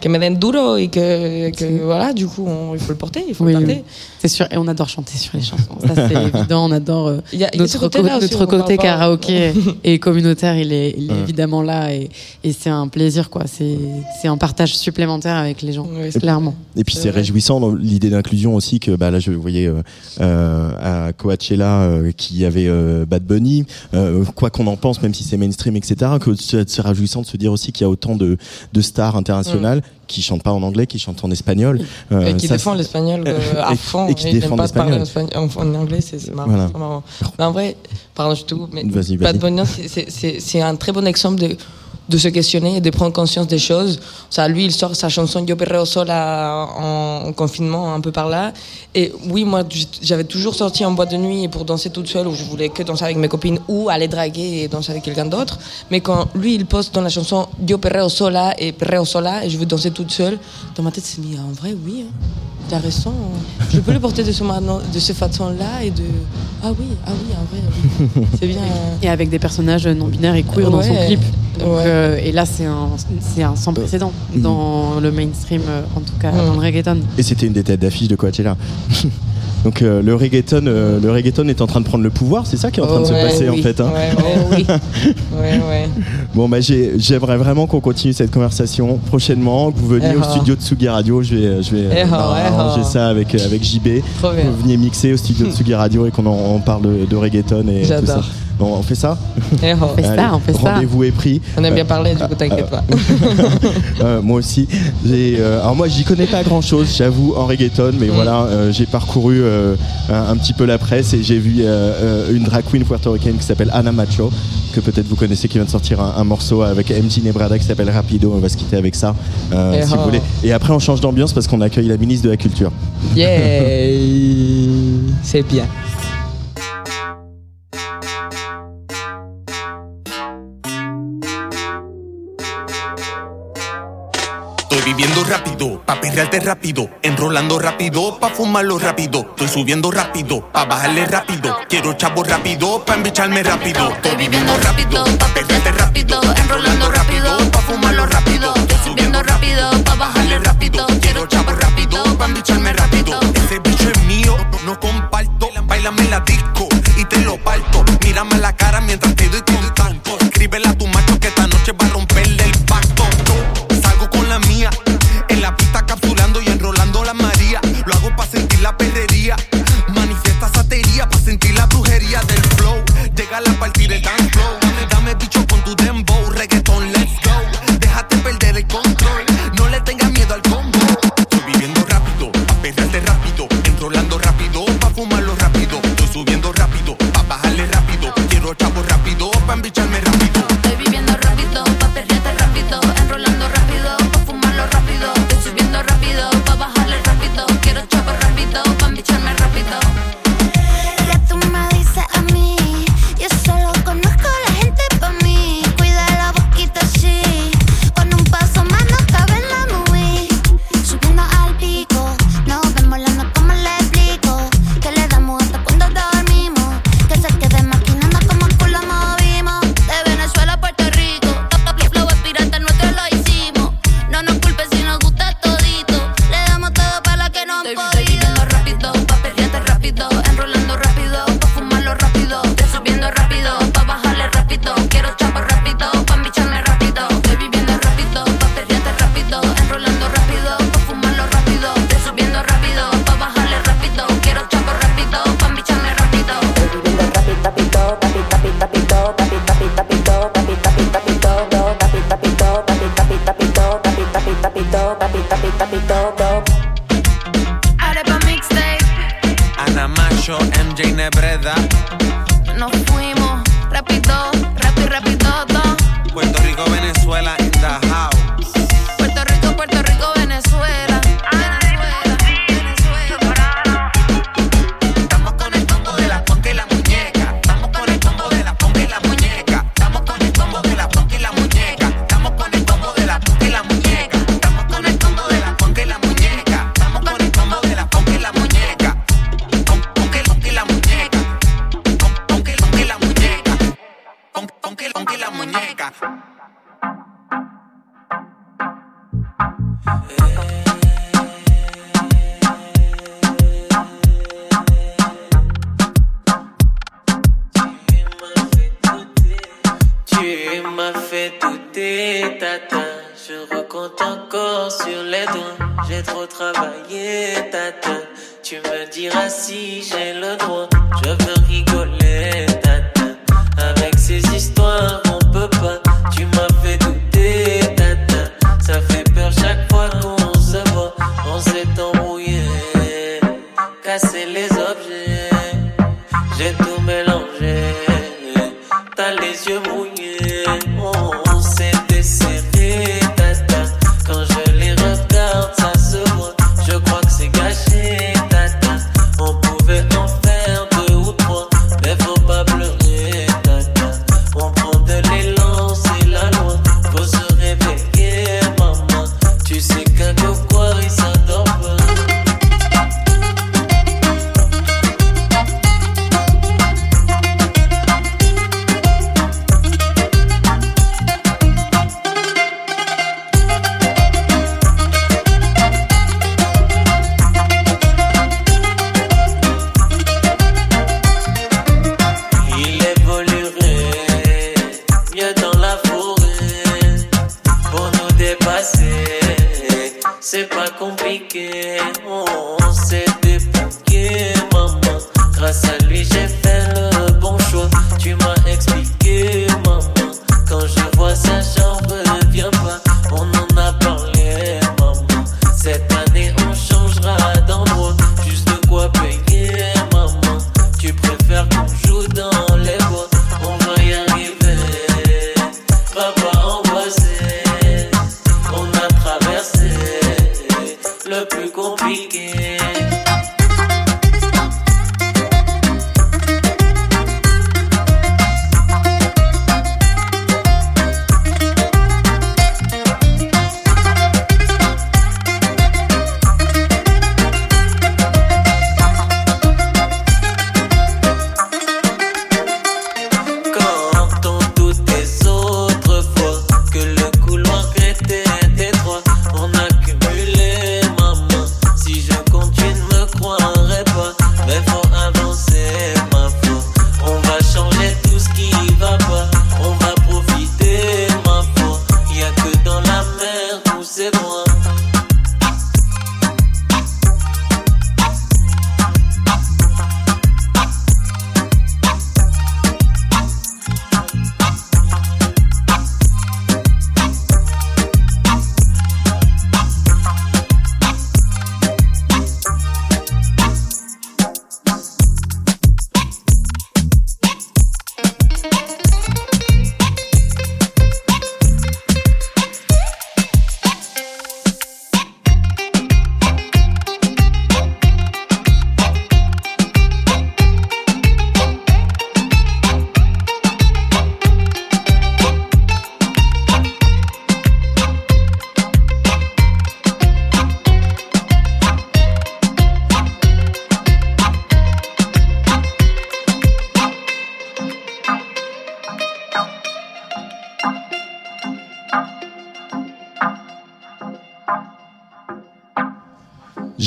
que me den duro et que, que voilà, du coup, on- il faut le porter, il faut Oui, le oui. porter. c'est sûr et on adore chanter sur les chansons ça c'est évident on adore euh, Il y a, y a ce notre, co- aussi, notre côté karaoké et communautaire, il est, il est Ouais. évidemment là et, et c'est un plaisir, quoi. C'est c'est un partage supplémentaire avec les gens, clairement. Et puis C'est réjouissant l'idée d'inclusion aussi que bah là je voyais euh, euh, à Coachella euh, qui avait euh, Bad Bunny, euh, quoi qu'on en pense, même si c'est mainstream, etc. Que c'est c'est réjouissant de se dire aussi qu'il y a autant de, de stars internationales qui chantent pas en anglais, qui chantent en espagnol. Euh, et qui ça, défend l'espagnol euh, à Et- fond. et qui Ils n'aiment défendent pas parler l'espagnol. en, en- anglais, c'est c'est marrant. Voilà. marrant. Mais en vrai, pardon, je coupe, mais Vas-y, Bad vas-y. Bunny, c'est- c'est- c'est c'est un très bon exemple de, de se questionner et de prendre conscience des choses. Ça, lui, il sort sa chanson Yo Perreo Sola en, en confinement, un peu par là. Et oui, moi, j'avais toujours sorti en boîte de nuit pour danser toute seule, où je voulais que danser avec mes copines ou aller draguer et danser avec quelqu'un d'autre. Mais quand lui, il poste dans la chanson Yo Perreo Sola et Perreo Sola, et je veux danser toute seule, dans ma tête, c'est dit, en vrai, oui. hein. T'as raison. Je peux le porter de, ce de façon-là et de. Ah oui, ah oui, en vrai, oui. C'est bien. Et avec des personnages non binaires et queer dans son clip. Donc, Ouais. euh, et là, c'est un, c'est un sans précédent dans le mainstream, euh, en tout cas dans le reggaeton. Et c'était une des têtes d'affiche de Coachella. Donc euh, le reggaeton, euh, le reggaeton est en train de prendre le pouvoir, c'est ça qui est en train de se Ouais, passer en fait. hein. Ouais, ouais, oui. ouais, ouais. Bon bah j'ai- j'aimerais vraiment qu'on continue cette conversation prochainement, que vous veniez Eh au oh. studio de Tsugi Radio, je vais, je vais Eh oh, euh, eh oh. arranger ça avec, avec JB. Bien. Vous veniez mixer au studio de Tsugi Radio et qu'on en, on parle de, de reggaeton et tout ça. Bon, on fait ça Eh oh. On fait ça, on fait ça. Rendez-vous est pris. On aime bien parler, du coup, t'inquiète pas. Euh, moi aussi. Euh, alors moi, j'y connais pas grand-chose, j'avoue, en reggaeton, mais Mm. voilà, euh, j'ai parcouru euh, un, un petit peu la presse et j'ai vu euh, euh, une drag queen puertoricaine qui s'appelle Ana Macho, que peut-être vous connaissez, qui vient de sortir un, un morceau avec MJ Nebrada qui s'appelle Rapido. On va se quitter avec ça, euh, Eh si oh. vous voulez. Et après, on change d'ambiance parce qu'on accueille la ministre de la Culture. Yeah! C'est bien. Viviendo rápido, pa' perrearte rápido, enrolando rápido, pa' fumarlo rápido. Estoy subiendo rápido, pa' bajarle rápido. Quiero chavo rápido, pa' embicharme rápido. Estoy viviendo rápido, pa' perrearte rápido, enrolando rápido, pa' fumarlo rápido. Estoy subiendo rápido, pa' bajarle rápido. Quiero chavo rápido, pa' embicharme rápido. Ese bicho es mío, no comparto. Bailame la disco y te lo parto. Mírame a la cara mientras te doy contacto. Escribe que esta noche va a romperle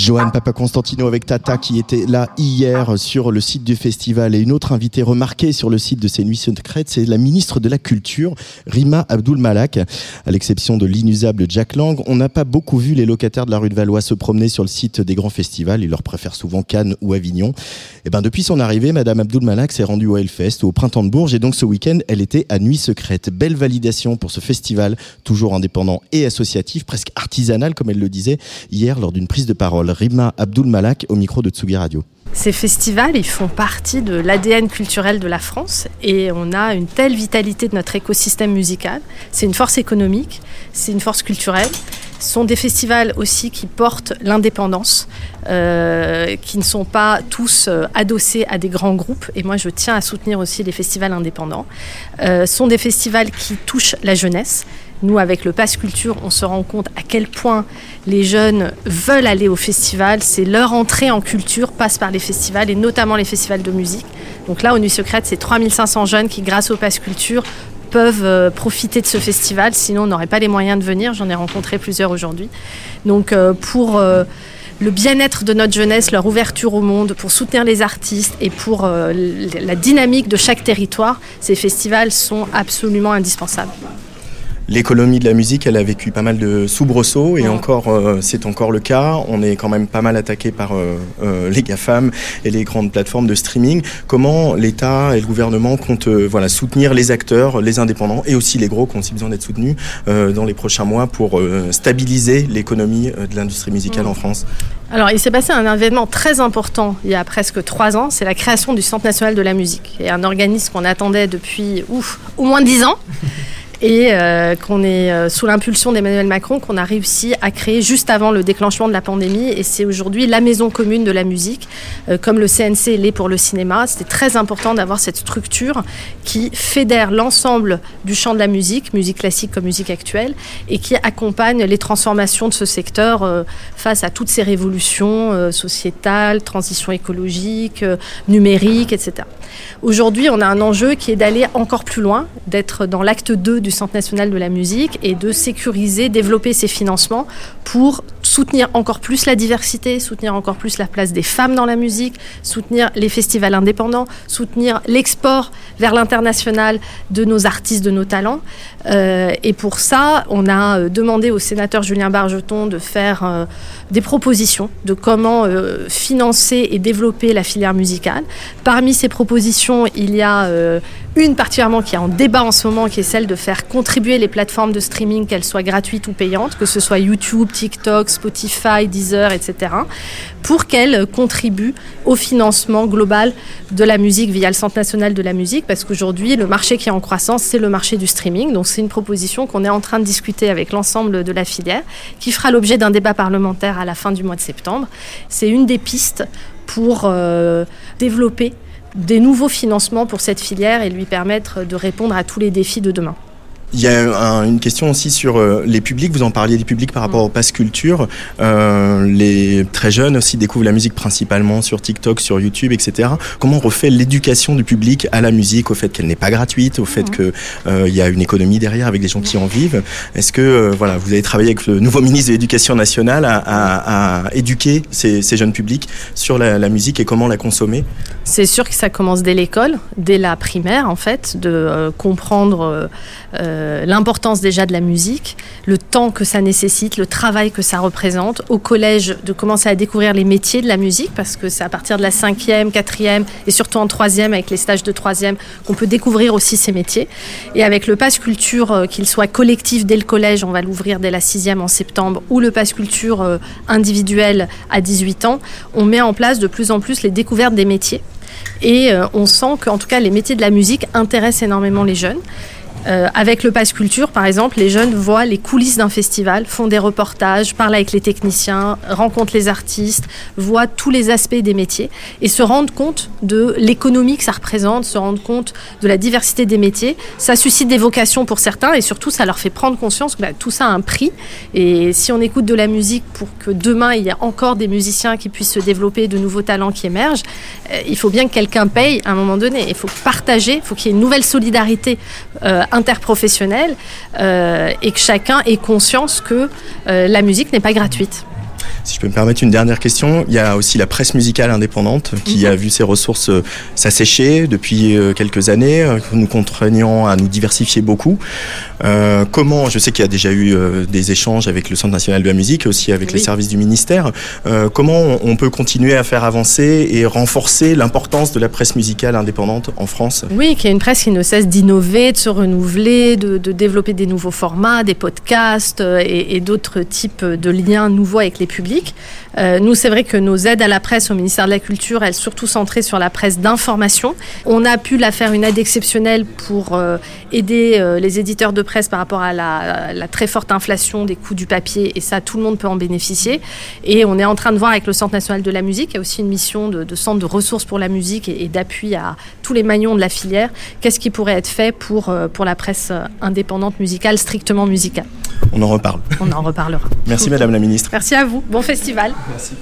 Johan Papa Constantino avec Tata qui était là hier sur le site du festival et une autre invitée remarquée sur le site de ces nuits secrètes, c'est la ministre de la Culture, Rima Abdul Malak. À l'exception de l'inusable Jack Lang, on n'a pas beaucoup vu les locataires de la rue de Valois se promener sur le site des grands festivals. Ils leur préfèrent souvent Cannes ou Avignon. Et ben depuis son arrivée, Madame Abdul Malak s'est rendue au Hellfest au Printemps de Bourges et donc ce week-end, elle était à Nuit Secrète. Belle validation pour ce festival, toujours indépendant et associatif, presque artisanal comme elle le disait hier lors d'une prise de parole. Rima Abdul Malak au micro de Tsugi Radio. Ces festivals, ils font partie de l'ADN culturel de la France et on a une telle vitalité de notre écosystème musical. C'est une force économique, c'est une force culturelle. Sont des festivals aussi qui portent l'indépendance, euh, qui ne sont pas tous euh, adossés à des grands groupes. Et moi, je tiens à soutenir aussi les festivals indépendants. Euh, sont des festivals qui touchent la jeunesse. Nous, avec le Pass Culture, on se rend compte à quel point les jeunes veulent aller au festival. C'est leur entrée en culture passe par les festivals et notamment les festivals de musique. Donc là, aux Nuits Secrètes, c'est 3500 jeunes qui, grâce au Pass Culture, peuvent euh, profiter de ce festival. Sinon, on n'aurait pas les moyens de venir. J'en ai rencontré plusieurs aujourd'hui. Donc, euh, pour euh, le bien-être de notre jeunesse, leur ouverture au monde, pour soutenir les artistes et pour la dynamique de chaque territoire, ces festivals sont absolument indispensables. L'économie de la musique, elle a vécu pas mal de soubresauts et encore, euh, c'est encore le cas. On est quand même pas mal attaqué par euh, euh, les GAFAM et les grandes plateformes de streaming. Comment l'État et le gouvernement comptent voilà, soutenir les acteurs, les indépendants et aussi les gros qui ont aussi besoin d'être soutenus dans les prochains mois pour stabiliser l'économie de l'industrie musicale en France? Alors, il s'est passé un événement très important il y a presque trois ans, c'est la création du Centre national de la musique, et un organisme qu'on attendait depuis ouf, au moins dix ans. Et euh, qu'on est euh, sous l'impulsion d'Emmanuel Macron qu'on a réussi à créer juste avant le déclenchement de la pandémie. Et c'est aujourd'hui la maison commune de la musique, euh, comme le CNC l'est pour le cinéma. C'était très important d'avoir cette structure qui fédère l'ensemble du champ de la musique, musique classique comme musique actuelle, et qui accompagne les transformations de ce secteur face à toutes ces révolutions sociétales, transition écologique, numérique, etc. Aujourd'hui, on a un enjeu qui est d'aller encore plus loin, d'être dans l'acte 2 du Centre national de la musique et de sécuriser, développer ces financements pour soutenir encore plus la diversité, soutenir encore plus la place des femmes dans la musique, soutenir les festivals indépendants, soutenir l'export vers l'international de nos artistes, de nos talents. Euh, et pour ça, on a euh, demandé au sénateur Julien Bargeton de faire euh, des propositions de comment euh, financer et développer la filière musicale. Parmi ces propositions, il y a euh, une particulièrement qui est en débat en ce moment, qui est celle de faire contribuer les plateformes de streaming, qu'elles soient gratuites ou payantes, que ce soit YouTube, TikTok, Spotify, Deezer, etc., pour qu'elles contribuent au financement global de la musique via le Centre national de la musique, parce qu'aujourd'hui, le marché qui est en croissance, c'est le marché du streaming. Donc c'est une proposition qu'on est en train de discuter avec l'ensemble de la filière, qui fera l'objet d'un débat parlementaire à la fin du mois de septembre. C'est une des pistes pour euh, développer des nouveaux financements pour cette filière et lui permettre de répondre à tous les défis de demain. Il y a un- une question aussi sur euh, les publics. Vous en parliez des publics par rapport au pass culture. Euh, les très jeunes aussi découvrent la musique principalement sur TikTok, sur YouTube, etc. Comment on refait l'éducation du public à la musique, au fait qu'elle n'est pas gratuite, au fait que euh, il y a une économie derrière avec des gens qui en vivent? Est-ce que euh, voilà, vous avez travaillé avec le nouveau ministre de l'Éducation nationale à, à- à éduquer ces, ces jeunes publics sur la, la musique et comment la consommer? C'est sûr que ça commence dès l'école, dès la primaire en fait, de euh, comprendre euh, euh, l'importance déjà de la musique, le temps que ça nécessite, le travail que ça représente. Au collège, de commencer à découvrir les métiers de la musique, parce que c'est à partir de la cinquième, quatrième et surtout en troisième, avec les stages de troisième, qu'on peut découvrir aussi ces métiers. Et avec le Pass Culture, qu'il soit collectif dès le collège, on va l'ouvrir dès la sixième en septembre, ou le Pass Culture individuel à 18 ans, on met en place de plus en plus les découvertes des métiers. Et euh, on sent qu'en tout cas, les métiers de la musique intéressent énormément les jeunes. Euh, avec le Pass Culture, par exemple, les jeunes voient les coulisses d'un festival, font des reportages, parlent avec les techniciens, rencontrent les artistes, voient tous les aspects des métiers et se rendent compte de l'économie que ça représente, se rendent compte de la diversité des métiers. Ça suscite des vocations pour certains et surtout, ça leur fait prendre conscience que bah, tout ça a un prix. Et si on écoute de la musique pour que demain, il y ait encore des musiciens qui puissent se développer, de nouveaux talents qui émergent, euh, il faut bien que quelqu'un paye à un moment donné. Il faut partager, il faut qu'il y ait une nouvelle solidarité euh, interprofessionnelle euh, et que chacun ait conscience que euh, la musique n'est pas gratuite. Si je peux me permettre une dernière question, il y a aussi la presse musicale indépendante qui a vu ses ressources euh, s'assécher depuis euh, quelques années, euh, nous contraignant à nous diversifier beaucoup. Euh, comment, je sais qu'il y a déjà eu des échanges avec le Centre national de la musique, aussi avec les services du ministère. Euh, comment on, peut continuer à faire avancer et renforcer l'importance de la presse musicale indépendante en France? Oui, qu'il y a une presse qui ne cesse d'innover, de se renouveler, de, de développer des nouveaux formats, des podcasts et, et d'autres types de liens nouveaux avec les publics. public Euh, nous, c'est vrai que nos aides à la presse au ministère de la Culture, elles sont surtout centrées sur la presse d'information. On a pu la faire une aide exceptionnelle pour euh, aider euh, les éditeurs de presse par rapport à la, la très forte inflation des coûts du papier, et ça, tout le monde peut en bénéficier. Et on est en train de voir avec le Centre national de la musique, qui a aussi une mission de, de centre de ressources pour la musique et, et d'appui à tous les maillons de la filière, qu'est-ce qui pourrait être fait pour, pour la presse indépendante musicale, strictement musicale? On en reparle. On en reparlera. Merci Madame la Ministre. Merci à vous. Bon festival. Merci.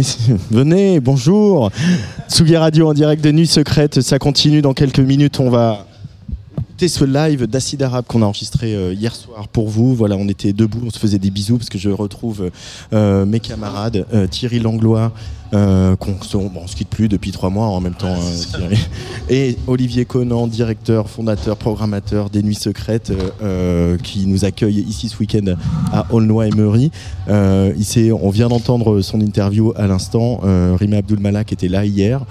Venez, bonjour. Tsugi Radio en direct de Nuit Secrète, ça continue dans quelques minutes. On va écouter ce live d'Acide Arabe qu'on a enregistré euh, hier soir pour vous. Voilà, on était debout, on se faisait des bisous parce que je retrouve euh, mes camarades, euh, Thierry Langlois, qu'on on se quitte plus depuis trois mois en même temps, Thierry. Et Olivier Conan, directeur, fondateur, programmateur des Nuits Secrètes, euh, euh, qui nous accueille ici ce week-end à Aulnoy-Emery. Euh, on vient d'entendre son interview à l'instant. Euh, Rima Abdul Malak était là hier.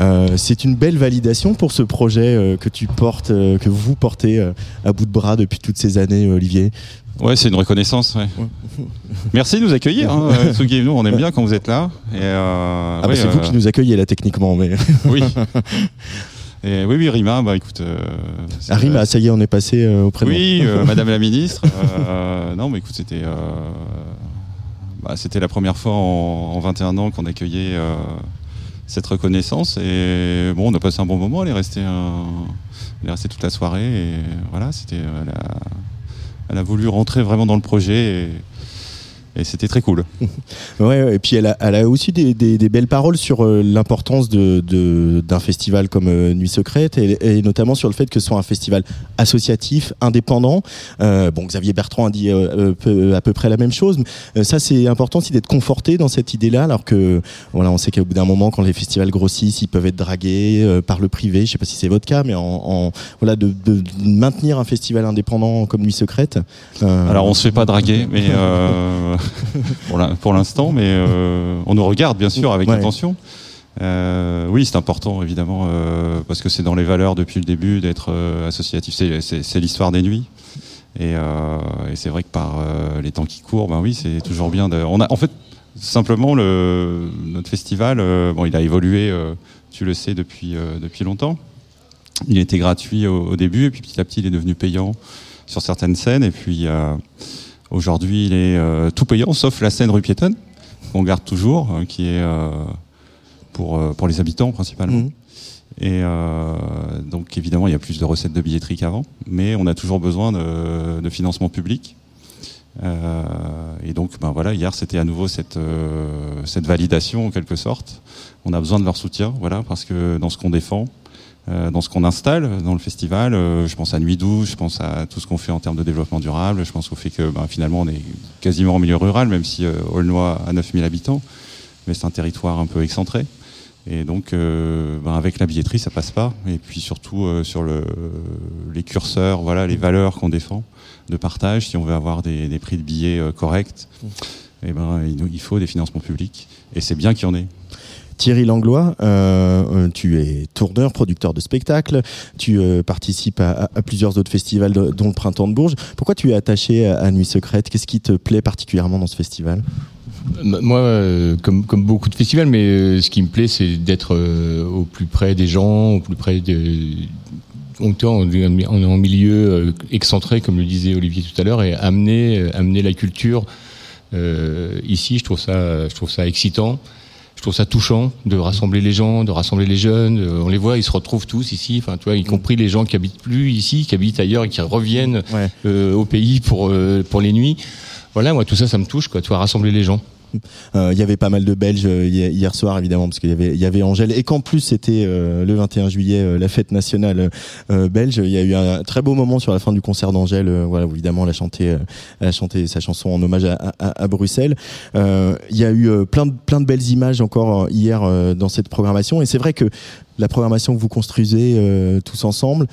Euh, c'est une belle validation pour ce projet euh, que tu portes, euh, que vous portez à bout de bras depuis toutes ces années, Olivier. Ouais, c'est une reconnaissance. ouais. Merci de nous accueillir, hein. Nous, on aime bien quand vous êtes là. Et, Ah bah, ouais, c'est vous qui nous accueillez là techniquement, mais Oui. Et oui, oui, Rima, bah écoute. euh, Ah, Rima, ça y est, on est passé euh, au prénom. Oui, euh, Madame la ministre. euh, non, mais écoute, c'était euh, bah, c'était la première fois en, en 21 ans qu'on accueillait cette reconnaissance. Et bon, on a passé un bon moment. Elle est restée, elle est restée toute la soirée. Et voilà, c'était. Elle a, elle a voulu rentrer vraiment dans le projet. Et, et c'était très cool. Ouais, et puis elle a, elle a aussi des, des- des belles paroles sur euh, l'importance de, de- d'un festival comme euh, Nuit Secrète et, et notamment sur le fait que ce soit un festival associatif, indépendant. Euh, bon, Xavier Bertrand a dit euh, peu- à peu près la même chose. mais, ça, c'est important aussi d'être conforté dans cette idée-là, alors que voilà, on sait qu'au bout d'un moment, quand les festivals grossissent, ils peuvent être dragués euh, par le privé. Je sais pas si c'est votre cas, mais en, en- voilà, de, de maintenir un festival indépendant comme Nuit Secrète. Alors on se fait pas draguer, mais pour l'instant, mais euh, on nous regarde bien sûr avec Ouais. attention. Euh, oui, c'est important évidemment euh, parce que c'est dans les valeurs depuis le début d'être associatif. C'est- l'histoire des nuits. Et, et c'est vrai que par les temps qui courent, ben oui, c'est toujours bien. De, on a en fait simplement le, notre festival. bon, il a évolué, tu le sais depuis depuis longtemps. Il était gratuit au, au début et puis petit à petit il est devenu payant sur certaines scènes et puis aujourd'hui il est euh, tout payant sauf la scène rue piétonne qu'on garde toujours euh, qui est euh, pour euh, pour les habitants principalement. Mhm. Et euh, donc évidemment il y a plus de recettes de billetterie qu'avant, mais on a toujours besoin de, de financement public. Euh, et donc ben voilà hier c'était à nouveau cette euh, cette validation en quelque sorte. On a besoin de leur soutien voilà parce que dans ce qu'on défend dans ce qu'on installe dans le festival. Euh, je pense à Nuit douce, je pense à tout ce qu'on fait en termes de développement durable, je pense au fait que ben, finalement on est quasiment en milieu rural, même si euh, Aulnoy a 9000 habitants, mais c'est un territoire un peu excentré. Et donc, euh, ben, avec la billetterie, ça passe pas. Et puis surtout euh, sur le, les curseurs, voilà, les valeurs qu'on défend de partage. Si on veut avoir des, des prix de billets euh, corrects, eh ben, il, il faut des financements publics. Et c'est bien qu'il y en ait. Thierry Langlois, euh, euh, tu es tourneur, producteur de spectacles, tu euh, participes à, plusieurs autres festivals, dont le Printemps de Bourges. Pourquoi tu es attaché à, Nuit Secrète? Qu'est-ce qui te plaît particulièrement dans ce festival? Moi, comme, beaucoup de festivals, mais ce qui me plaît, c'est d'être au plus près des gens, au plus près de. On est en, milieu excentré, comme le disait Olivier tout à l'heure, et amener, amener la culture ici, je trouve ça, je trouve ça excitant. Je trouve ça touchant de rassembler les gens, de rassembler les jeunes. On les voit, ils se retrouvent tous ici. Enfin, tu vois, y compris les gens qui habitent plus ici, qui habitent ailleurs et qui reviennent euh, au pays pour euh, pour les nuits. Voilà, moi tout ça, ça me touche, quoi. Tu vois, rassembler les gens. Euh, Il y avait pas mal de Belges euh, hier soir, évidemment, parce qu'il y avait, Angèle, et qu'en plus c'était euh, le 21 juillet, la fête nationale belge. Il y a eu un très beau moment sur la fin du concert d'Angèle. voilà, où évidemment, elle a chanté, sa chanson en hommage à, Bruxelles. Il y a eu plein de belles images encore hier dans cette programmation, et c'est vrai que la programmation que vous construisez tous ensemble.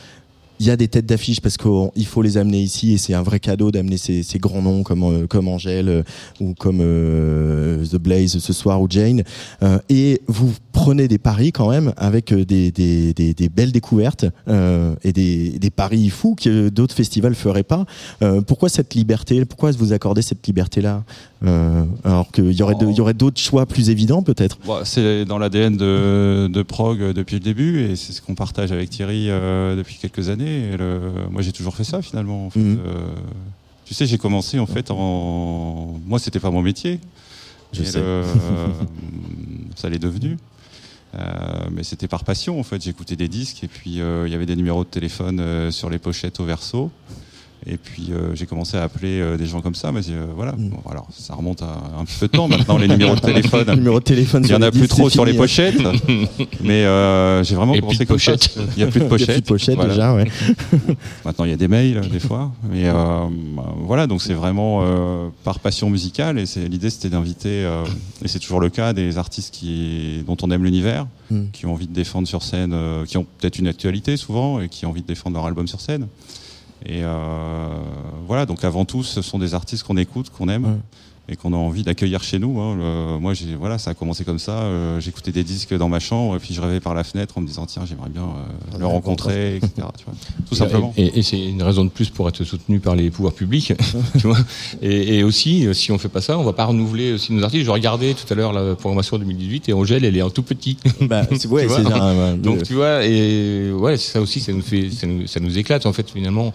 Il y a des têtes d'affiche parce qu'il faut les amener ici et c'est un vrai cadeau d'amener ces, ces grands noms comme euh, comme Angèle euh, ou comme euh, The Blaze ce soir ou Jane. Euh, et vous prenez des paris quand même avec des, des, des, des belles découvertes et des, des paris fous que d'autres festivals feraient pas. Pourquoi cette liberté? Pourquoi vous accordez cette liberté-là? Alors qu'il y aurait y d'autres choix plus évidents peut-être Bon, c'est dans l'ADN de, de Prog euh, depuis le début et c'est ce qu'on partage avec Thierry euh, depuis quelques années. Et le- moi, j'ai toujours fait ça finalement. en fait. Mhm. Euh, tu sais, j'ai commencé en fait en. Moi, c'était pas mon métier. Je Et sais. le- ça l'est devenu. Euh, mais c'était par passion en fait. J'écoutais des disques et puis euh, il y avait des numéros de téléphone euh, sur les pochettes au verso. Et puis euh, j'ai commencé à appeler euh, des gens comme ça, mais euh, voilà. Mm. Bon, alors ça remonte à un petit peu de temps maintenant les numéros de téléphone. Les numéros de téléphone Il y en a plus trop sur les hein. pochettes, mais euh, j'ai vraiment Et commencé comme ça. pochettes. Il y a plus de Il y a plus pochettes. de pochettes Voilà. déjà, ouais. Maintenant il y a des mails des fois, mais euh, voilà donc c'est vraiment euh, par passion musicale et c'est l'idée c'était d'inviter euh, et c'est toujours le cas des artistes qui dont on aime l'univers, Mm. qui ont envie de défendre sur scène, euh, qui ont peut-être une actualité souvent et qui ont envie de défendre leur album sur scène. Et euh, voilà, donc avant tout, ce sont des artistes qu'on écoute, qu'on aime et qu'on a envie d'accueillir chez nous. hein. Le- moi, j'ai, voilà, ça a commencé comme ça. euh, j'écoutais des disques dans ma chambre et puis je rêvais par la fenêtre en me disant tiens, j'aimerais bien euh, le rencontrer, etc. tu vois. Tout simplement. Et, et- c'est une raison de plus pour être soutenu par les pouvoirs publics, tu vois. Et, et aussi, euh, si on fait pas ça, on va pas renouveler aussi nos artistes. Je regardais tout à l'heure la programmation 2018 et Angèle, elle est en tout petit. Bah, c'est- ouais, Tu vois c'est un- ouais, Donc tu vois, et ouais, c'est ça aussi, ça nous fait, ça nous, ça nous éclate en fait finalement.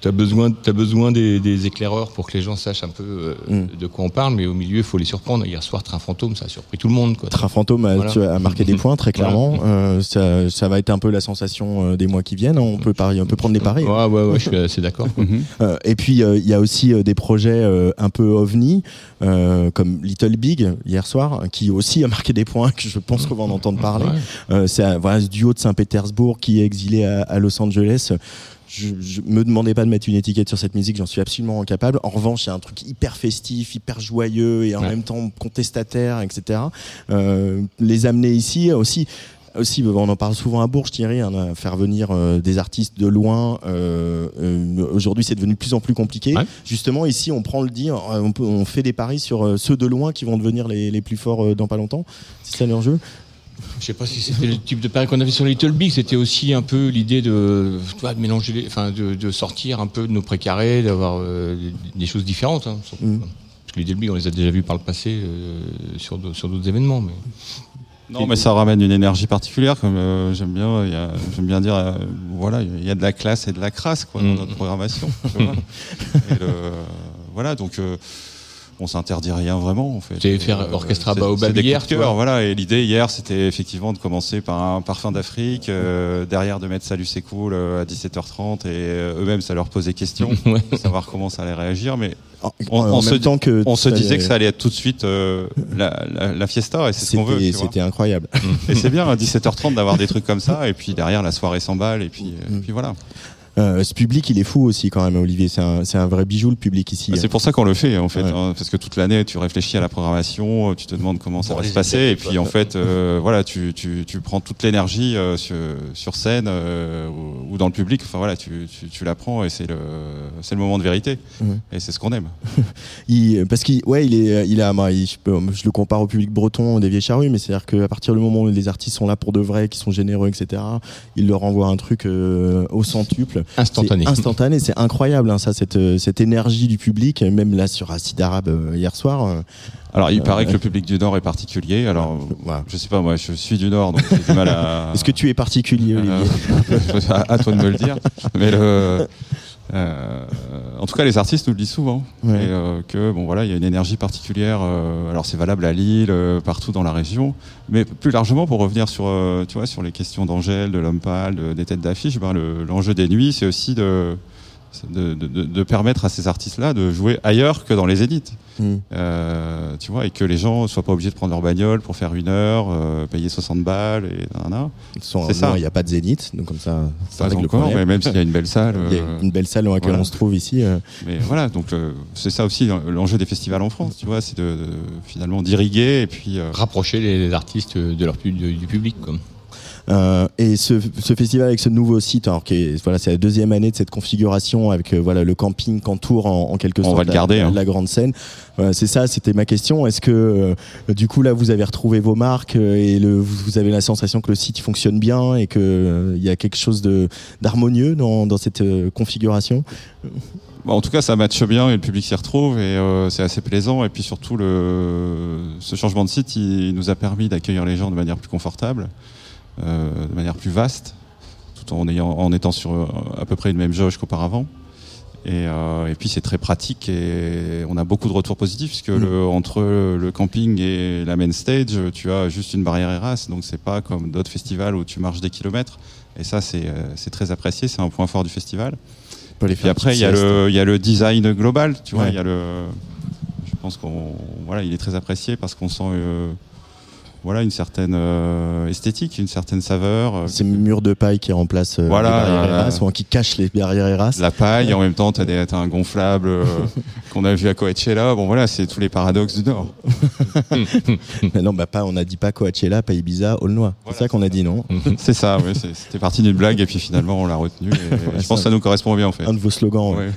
T'as besoin, as besoin des, des éclaireurs pour que les gens sachent un peu euh, Mm. de quoi on parle, mais au milieu, il faut les surprendre. Hier soir, Train Fantôme, ça a surpris tout le monde. Quoi. Train fantôme a, Voilà. tu as marqué des points très Voilà. clairement. Euh, ça, ça va être un peu la sensation euh, des mois qui viennent. On peut parier, on peut prendre des paris. Ouais, ouais, ouais, je suis assez d'accord. quoi. Euh, et puis euh, il y a aussi euh, des projets euh, un peu ovni, euh, comme Little Big hier soir, qui aussi a marqué des points que je pense qu'on va en entendre parler. Ouais. Euh, c'est un- voilà, ce duo de Saint-Pétersbourg qui est exilé à, à Los Angeles. Je, je me demandais pas de mettre une étiquette sur cette musique, j'en suis absolument incapable. En revanche, il y a un truc hyper festif, hyper joyeux et en Ouais. même temps contestataire, etc. Euh, les amener ici aussi. Aussi, on en parle souvent à Bourges, Thierry, hein, faire venir euh, des artistes de loin. euh, euh, Aujourd'hui, c'est devenu de plus en plus compliqué. Ouais. Justement, ici, on prend le dire, on, peut- on fait des paris sur euh, ceux de loin qui vont devenir les, les plus forts euh, dans pas longtemps. C'est ça l'enjeu Je sais pas si c'était le type de pari qu'on avait sur Little Big, c'était aussi un peu l'idée de, de mélanger, les, enfin, de, de sortir un peu de nos précarés, d'avoir euh, des, choses différentes. hein, surtout. Mm. Parce que Little Big, on les a déjà vus par le passé euh, sur d'au- sur d'autres événements. Mais... Non, mais ça ramène une énergie particulière, comme euh, j'aime bien, j'aime bien dire, euh, voilà, il y a de la classe et de la crasse quoi, dans Mm. notre programmation. tu vois. Et le- voilà, donc euh, on s'interdit rien vraiment en fait. C'est faire Euh, Orchestra Baobab hier, cœur, voilà. Et l'idée hier, c'était effectivement de commencer par un parfum d'Afrique, euh, derrière de mettre Salut c'est cool euh, à 17h30, et euh, eux-mêmes ça leur posait question, Ouais. savoir comment ça allait réagir, mais En, on, en on même se, temps que on se disait que ça allait être tout de suite euh, la, la, la fiesta, et c'est ce qu'on veut. C'était incroyable. Et c'est bien à 17h30 d'avoir des trucs comme ça, et puis derrière la soirée s'emballe, et puis, Mm. et puis voilà. Euh, ce public, il est fou aussi quand même, Olivier. C'est un, vrai bijou le public ici. Bah, C'est pour ça qu'on le fait en fait, Ouais. hein, parce que toute l'année tu réfléchis à la programmation, tu te demandes comment ça Bon, va se passer, et puis en fait, euh, voilà, tu, tu, tu prends toute l'énergie euh, sur, sur scène euh, ou, ou dans le public. Enfin voilà, tu, tu, tu la prends et c'est le moment de vérité, et c'est ce qu'on aime. Il, parce qu'il ouais, il est, il a, moi, il- je, peux- je le compare au public breton des vieilles charrues, mais c'est-à-dire qu'à partir du moment où les artistes sont là pour de vrai, qui sont généreux, etc., il leur envoie un truc euh, au centuple. Instantané. C'est instantané, c'est incroyable, hein, ça, cette, euh, cette énergie du public, même là sur Acide Arabe euh, hier soir. euh, Alors il Euh, paraît que ouais. le public du Nord est particulier. Alors voilà. je sais pas, moi je suis du Nord, donc j'ai du mal à. Est-ce que tu es particulier, Olivier Euh, à, à toi de me le dire. Mais le, euh, en tout cas, les artistes nous le disent souvent. Ouais. Et, euh, que bon voilà, il y a une énergie particulière. euh, alors c'est valable à Lille, partout dans la région, mais plus largement pour revenir sur, tu vois, sur les questions d'Angèle, de l'homme pâle, de- des têtes d'affiche. ben, le- L'enjeu des nuits, c'est aussi de de, de- de- de permettre à ces artistes-là de jouer ailleurs que dans les zéniths. Mm. Euh, tu vois, et que les gens soient pas obligés de prendre leur bagnole pour faire une heure, euh, payer 60 balles et C'est ça. Il n'y a pas de zénith, donc comme ça, ça Pas règle le encore, problème. mais même s'il y a une belle salle. Il y a euh, une belle salle dans laquelle voilà. on se trouve ici. euh, Mais voilà, donc euh, c'est ça aussi l'enjeu des festivals en France, tu vois, c'est de, de- finalement d'irriguer et puis euh, Rapprocher les artistes de leur du, du public. Quoi. Euh, et ce, ce festival avec ce nouveau site, alors qui est, voilà, c'est la deuxième année de cette configuration avec euh, voilà le camping qu'entoure en, en quelque On sorte va le la- garder, la, hein. la grande scène. C'est ça, c'était ma question. Est-ce que euh, du coup là vous avez retrouvé vos marques et le, vous, avez la sensation que le site fonctionne bien et que il y a quelque chose de d'harmonieux dans, dans cette configuration? Bon, en tout cas, ça matche bien et le public s'y retrouve et euh, c'est assez plaisant. Et puis surtout, le, ce changement de site, il nous a permis d'accueillir les gens de manière plus confortable, de manière plus vaste, tout en, ayant, en étant sur euh, à peu près une même jauge qu'auparavant. Et, euh, et puis c'est très pratique et on a beaucoup de retours positifs puisque Mm. le, entre le camping et la main stage, tu as juste une barrière Eras, donc c'est pas comme d'autres festivals où tu marches des kilomètres. Et ça, c'est euh, très apprécié, c'est un point fort du festival. Les Puis après, il y, a le, il y a le design global, tu vois. Ouais. Il y a le, je pense qu'on, voilà, il est très apprécié parce qu'on sent, euh, voilà, une certaine euh, esthétique, une certaine saveur. euh, Ces murs de paille qui remplacent euh, Voilà, les barrières Eras, ou qui cachent les barrières Eras. la paille, en même temps, tu as, un gonflable qu'on a vu à Coachella. Bon, voilà, c'est tous les paradoxes du Nord. Mais non, bah pas, on a dit pas Coachella, pas Ibiza, Aulnois. c'est ça qu'on a dit, non C'est ça, oui. C'était parti d'une blague, et puis finalement, on l'a retenu. et je pense que ça nous correspond bien, en fait. Un de vos slogans. Ouais.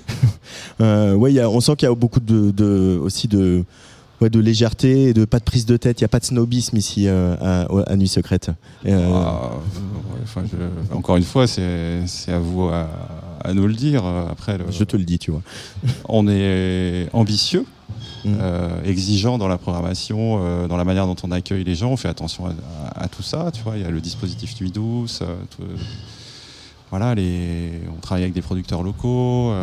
Ouais. Ouais, il y a- on sent qu'il y a beaucoup de, de- aussi de, ouais, de légèreté et de pas de prise de tête. Il n'y a pas de snobisme ici euh, à, à Nuit Secrète. Euh, Ah, ouais, enfin, je- encore une fois, c'est à vous à, à nous le dire. Après, le- Je te le dis, tu vois. on est ambitieux, Mm. euh, exigeant dans la programmation, euh, dans la manière dont on accueille les gens. On fait attention à, à- à tout ça. Tu vois, il y a le dispositif Nuit douce. euh, tout- voilà, les, on travaille avec des producteurs locaux.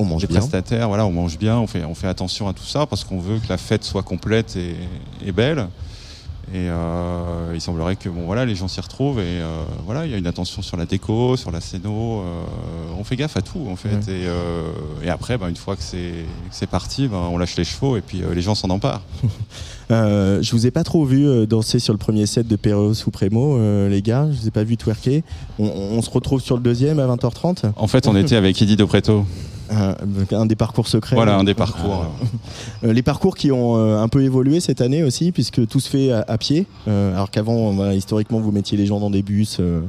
On mange bien. prestataires, voilà, on mange bien, on fait, on fait attention à tout ça parce qu'on veut que la fête soit complète et, et belle. Et euh, il semblerait que bon voilà les gens s'y retrouvent et euh, voilà il y a une attention sur la déco, sur la scéno. euh, on fait gaffe à tout en fait. Et, euh, et après bah, une fois que c'est que c'est parti, bah, on lâche les chevaux et puis euh, les gens s'en emparent. Euh, je vous ai pas trop vu euh, danser sur le premier set de Perros ou Prémo, euh, les gars. Je vous ai pas vu twerker. On, on se retrouve sur le deuxième à 20h30 En fait on était avec Eddie Depreto. un, un des parcours secrets. Voilà un des parcours. Euh, les parcours qui ont euh, un peu évolué cette année aussi, puisque tout se fait à, à pied. Euh, alors qu'avant, voilà, historiquement, vous mettiez les gens dans des bus. euh,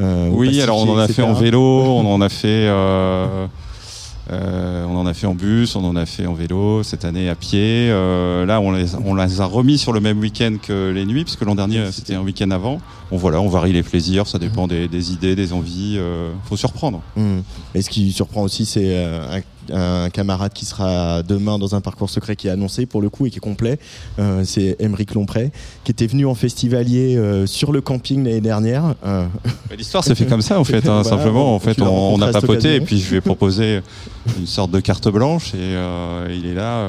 euh, Oui, alors on en a etc. fait en vélo, on en a fait, euh, on en a fait en bus, on en a fait en vélo cette année à pied. Euh, là, on les, on les a remis sur le même week-end que les nuits, puisque l'an dernier c'était un week-end avant. Bon voilà, on varie les plaisirs, ça dépend des, des idées, des envies. Euh, faut surprendre. Hum. Et ce qui surprend aussi, c'est euh, un, un camarade qui sera demain dans un parcours secret qui est annoncé pour le coup et qui est complet. Euh, c'est Émeric Lompré, qui était venu en festivalier euh, sur le camping l'année dernière. Euh, L'histoire s'est fait comme ça en fait, hein, Voilà, simplement. En fait, on, a papoté et puis je lui ai proposé une sorte de carte blanche et il est là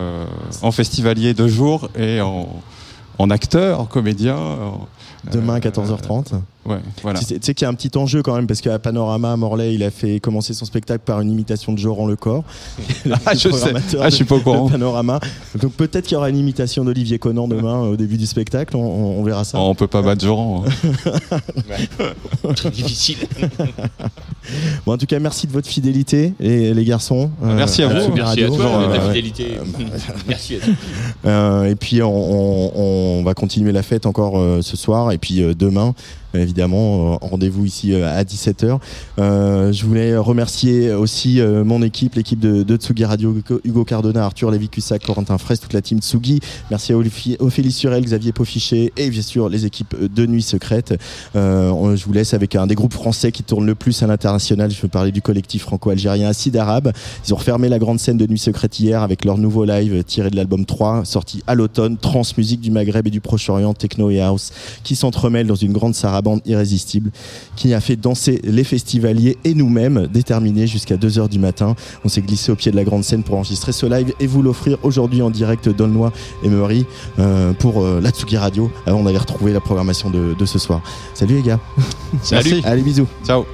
en festivalier deux jours et en, en acteur, en comédien. en- Demain à euh, 14h30. Ouais, voilà. Tu sais, tu sais qu'il y a un petit enjeu quand même, parce qu'à Panorama, Morlaix, il a fait commencer son spectacle par une imitation de Joran Lecor. le Ah, je sais. Ah, je suis pas au courant. Panorama. Donc peut-être qu'il y aura une imitation d'Olivier Conan demain euh, au début du spectacle, on, on- on verra ça. Oh, on peut pas battre Joran. hein. Difficile. Bon, en tout cas, merci de votre fidélité, les, les garçons. Euh, Merci à vous. Merci à toi Euh, fidélité. Merci à toi. Euh, et puis on, on- on va continuer la fête encore euh, ce soir et puis euh, demain évidemment euh, rendez-vous ici euh, à 17h Euh, je voulais remercier aussi mon équipe l'équipe de, Tsugi Radio Hugo- Cardona Arthur Lévy Cussac Corentin Fraisse toute la team Tsugi. Merci à Ophélie Surel Xavier Paufichet et bien sûr les équipes de Nuit Secrète. Je vous laisse avec un des groupes français qui tourne le plus à l'international. Je veux parler du collectif franco-algérien Acide Arabe. Ils ont refermé la grande scène de Nuit Secrète hier avec leur nouveau live tiré de l'album 3, sorti à l'automne, trans musique du Maghreb et du Proche-Orient, techno et house, qui s'entremêlent dans une grande sarabande irrésistible, qui a fait danser les festivaliers et nous-mêmes, déterminés jusqu'à 2h du matin. On s'est glissé au pied de la grande scène pour enregistrer ce live et vous l'offrir aujourd'hui en direct d'Aulnois et Meury euh, pour euh, la Tsugi Radio, avant d'aller retrouver la programmation de, de ce soir. Salut les gars Salut. Allez bisous Ciao.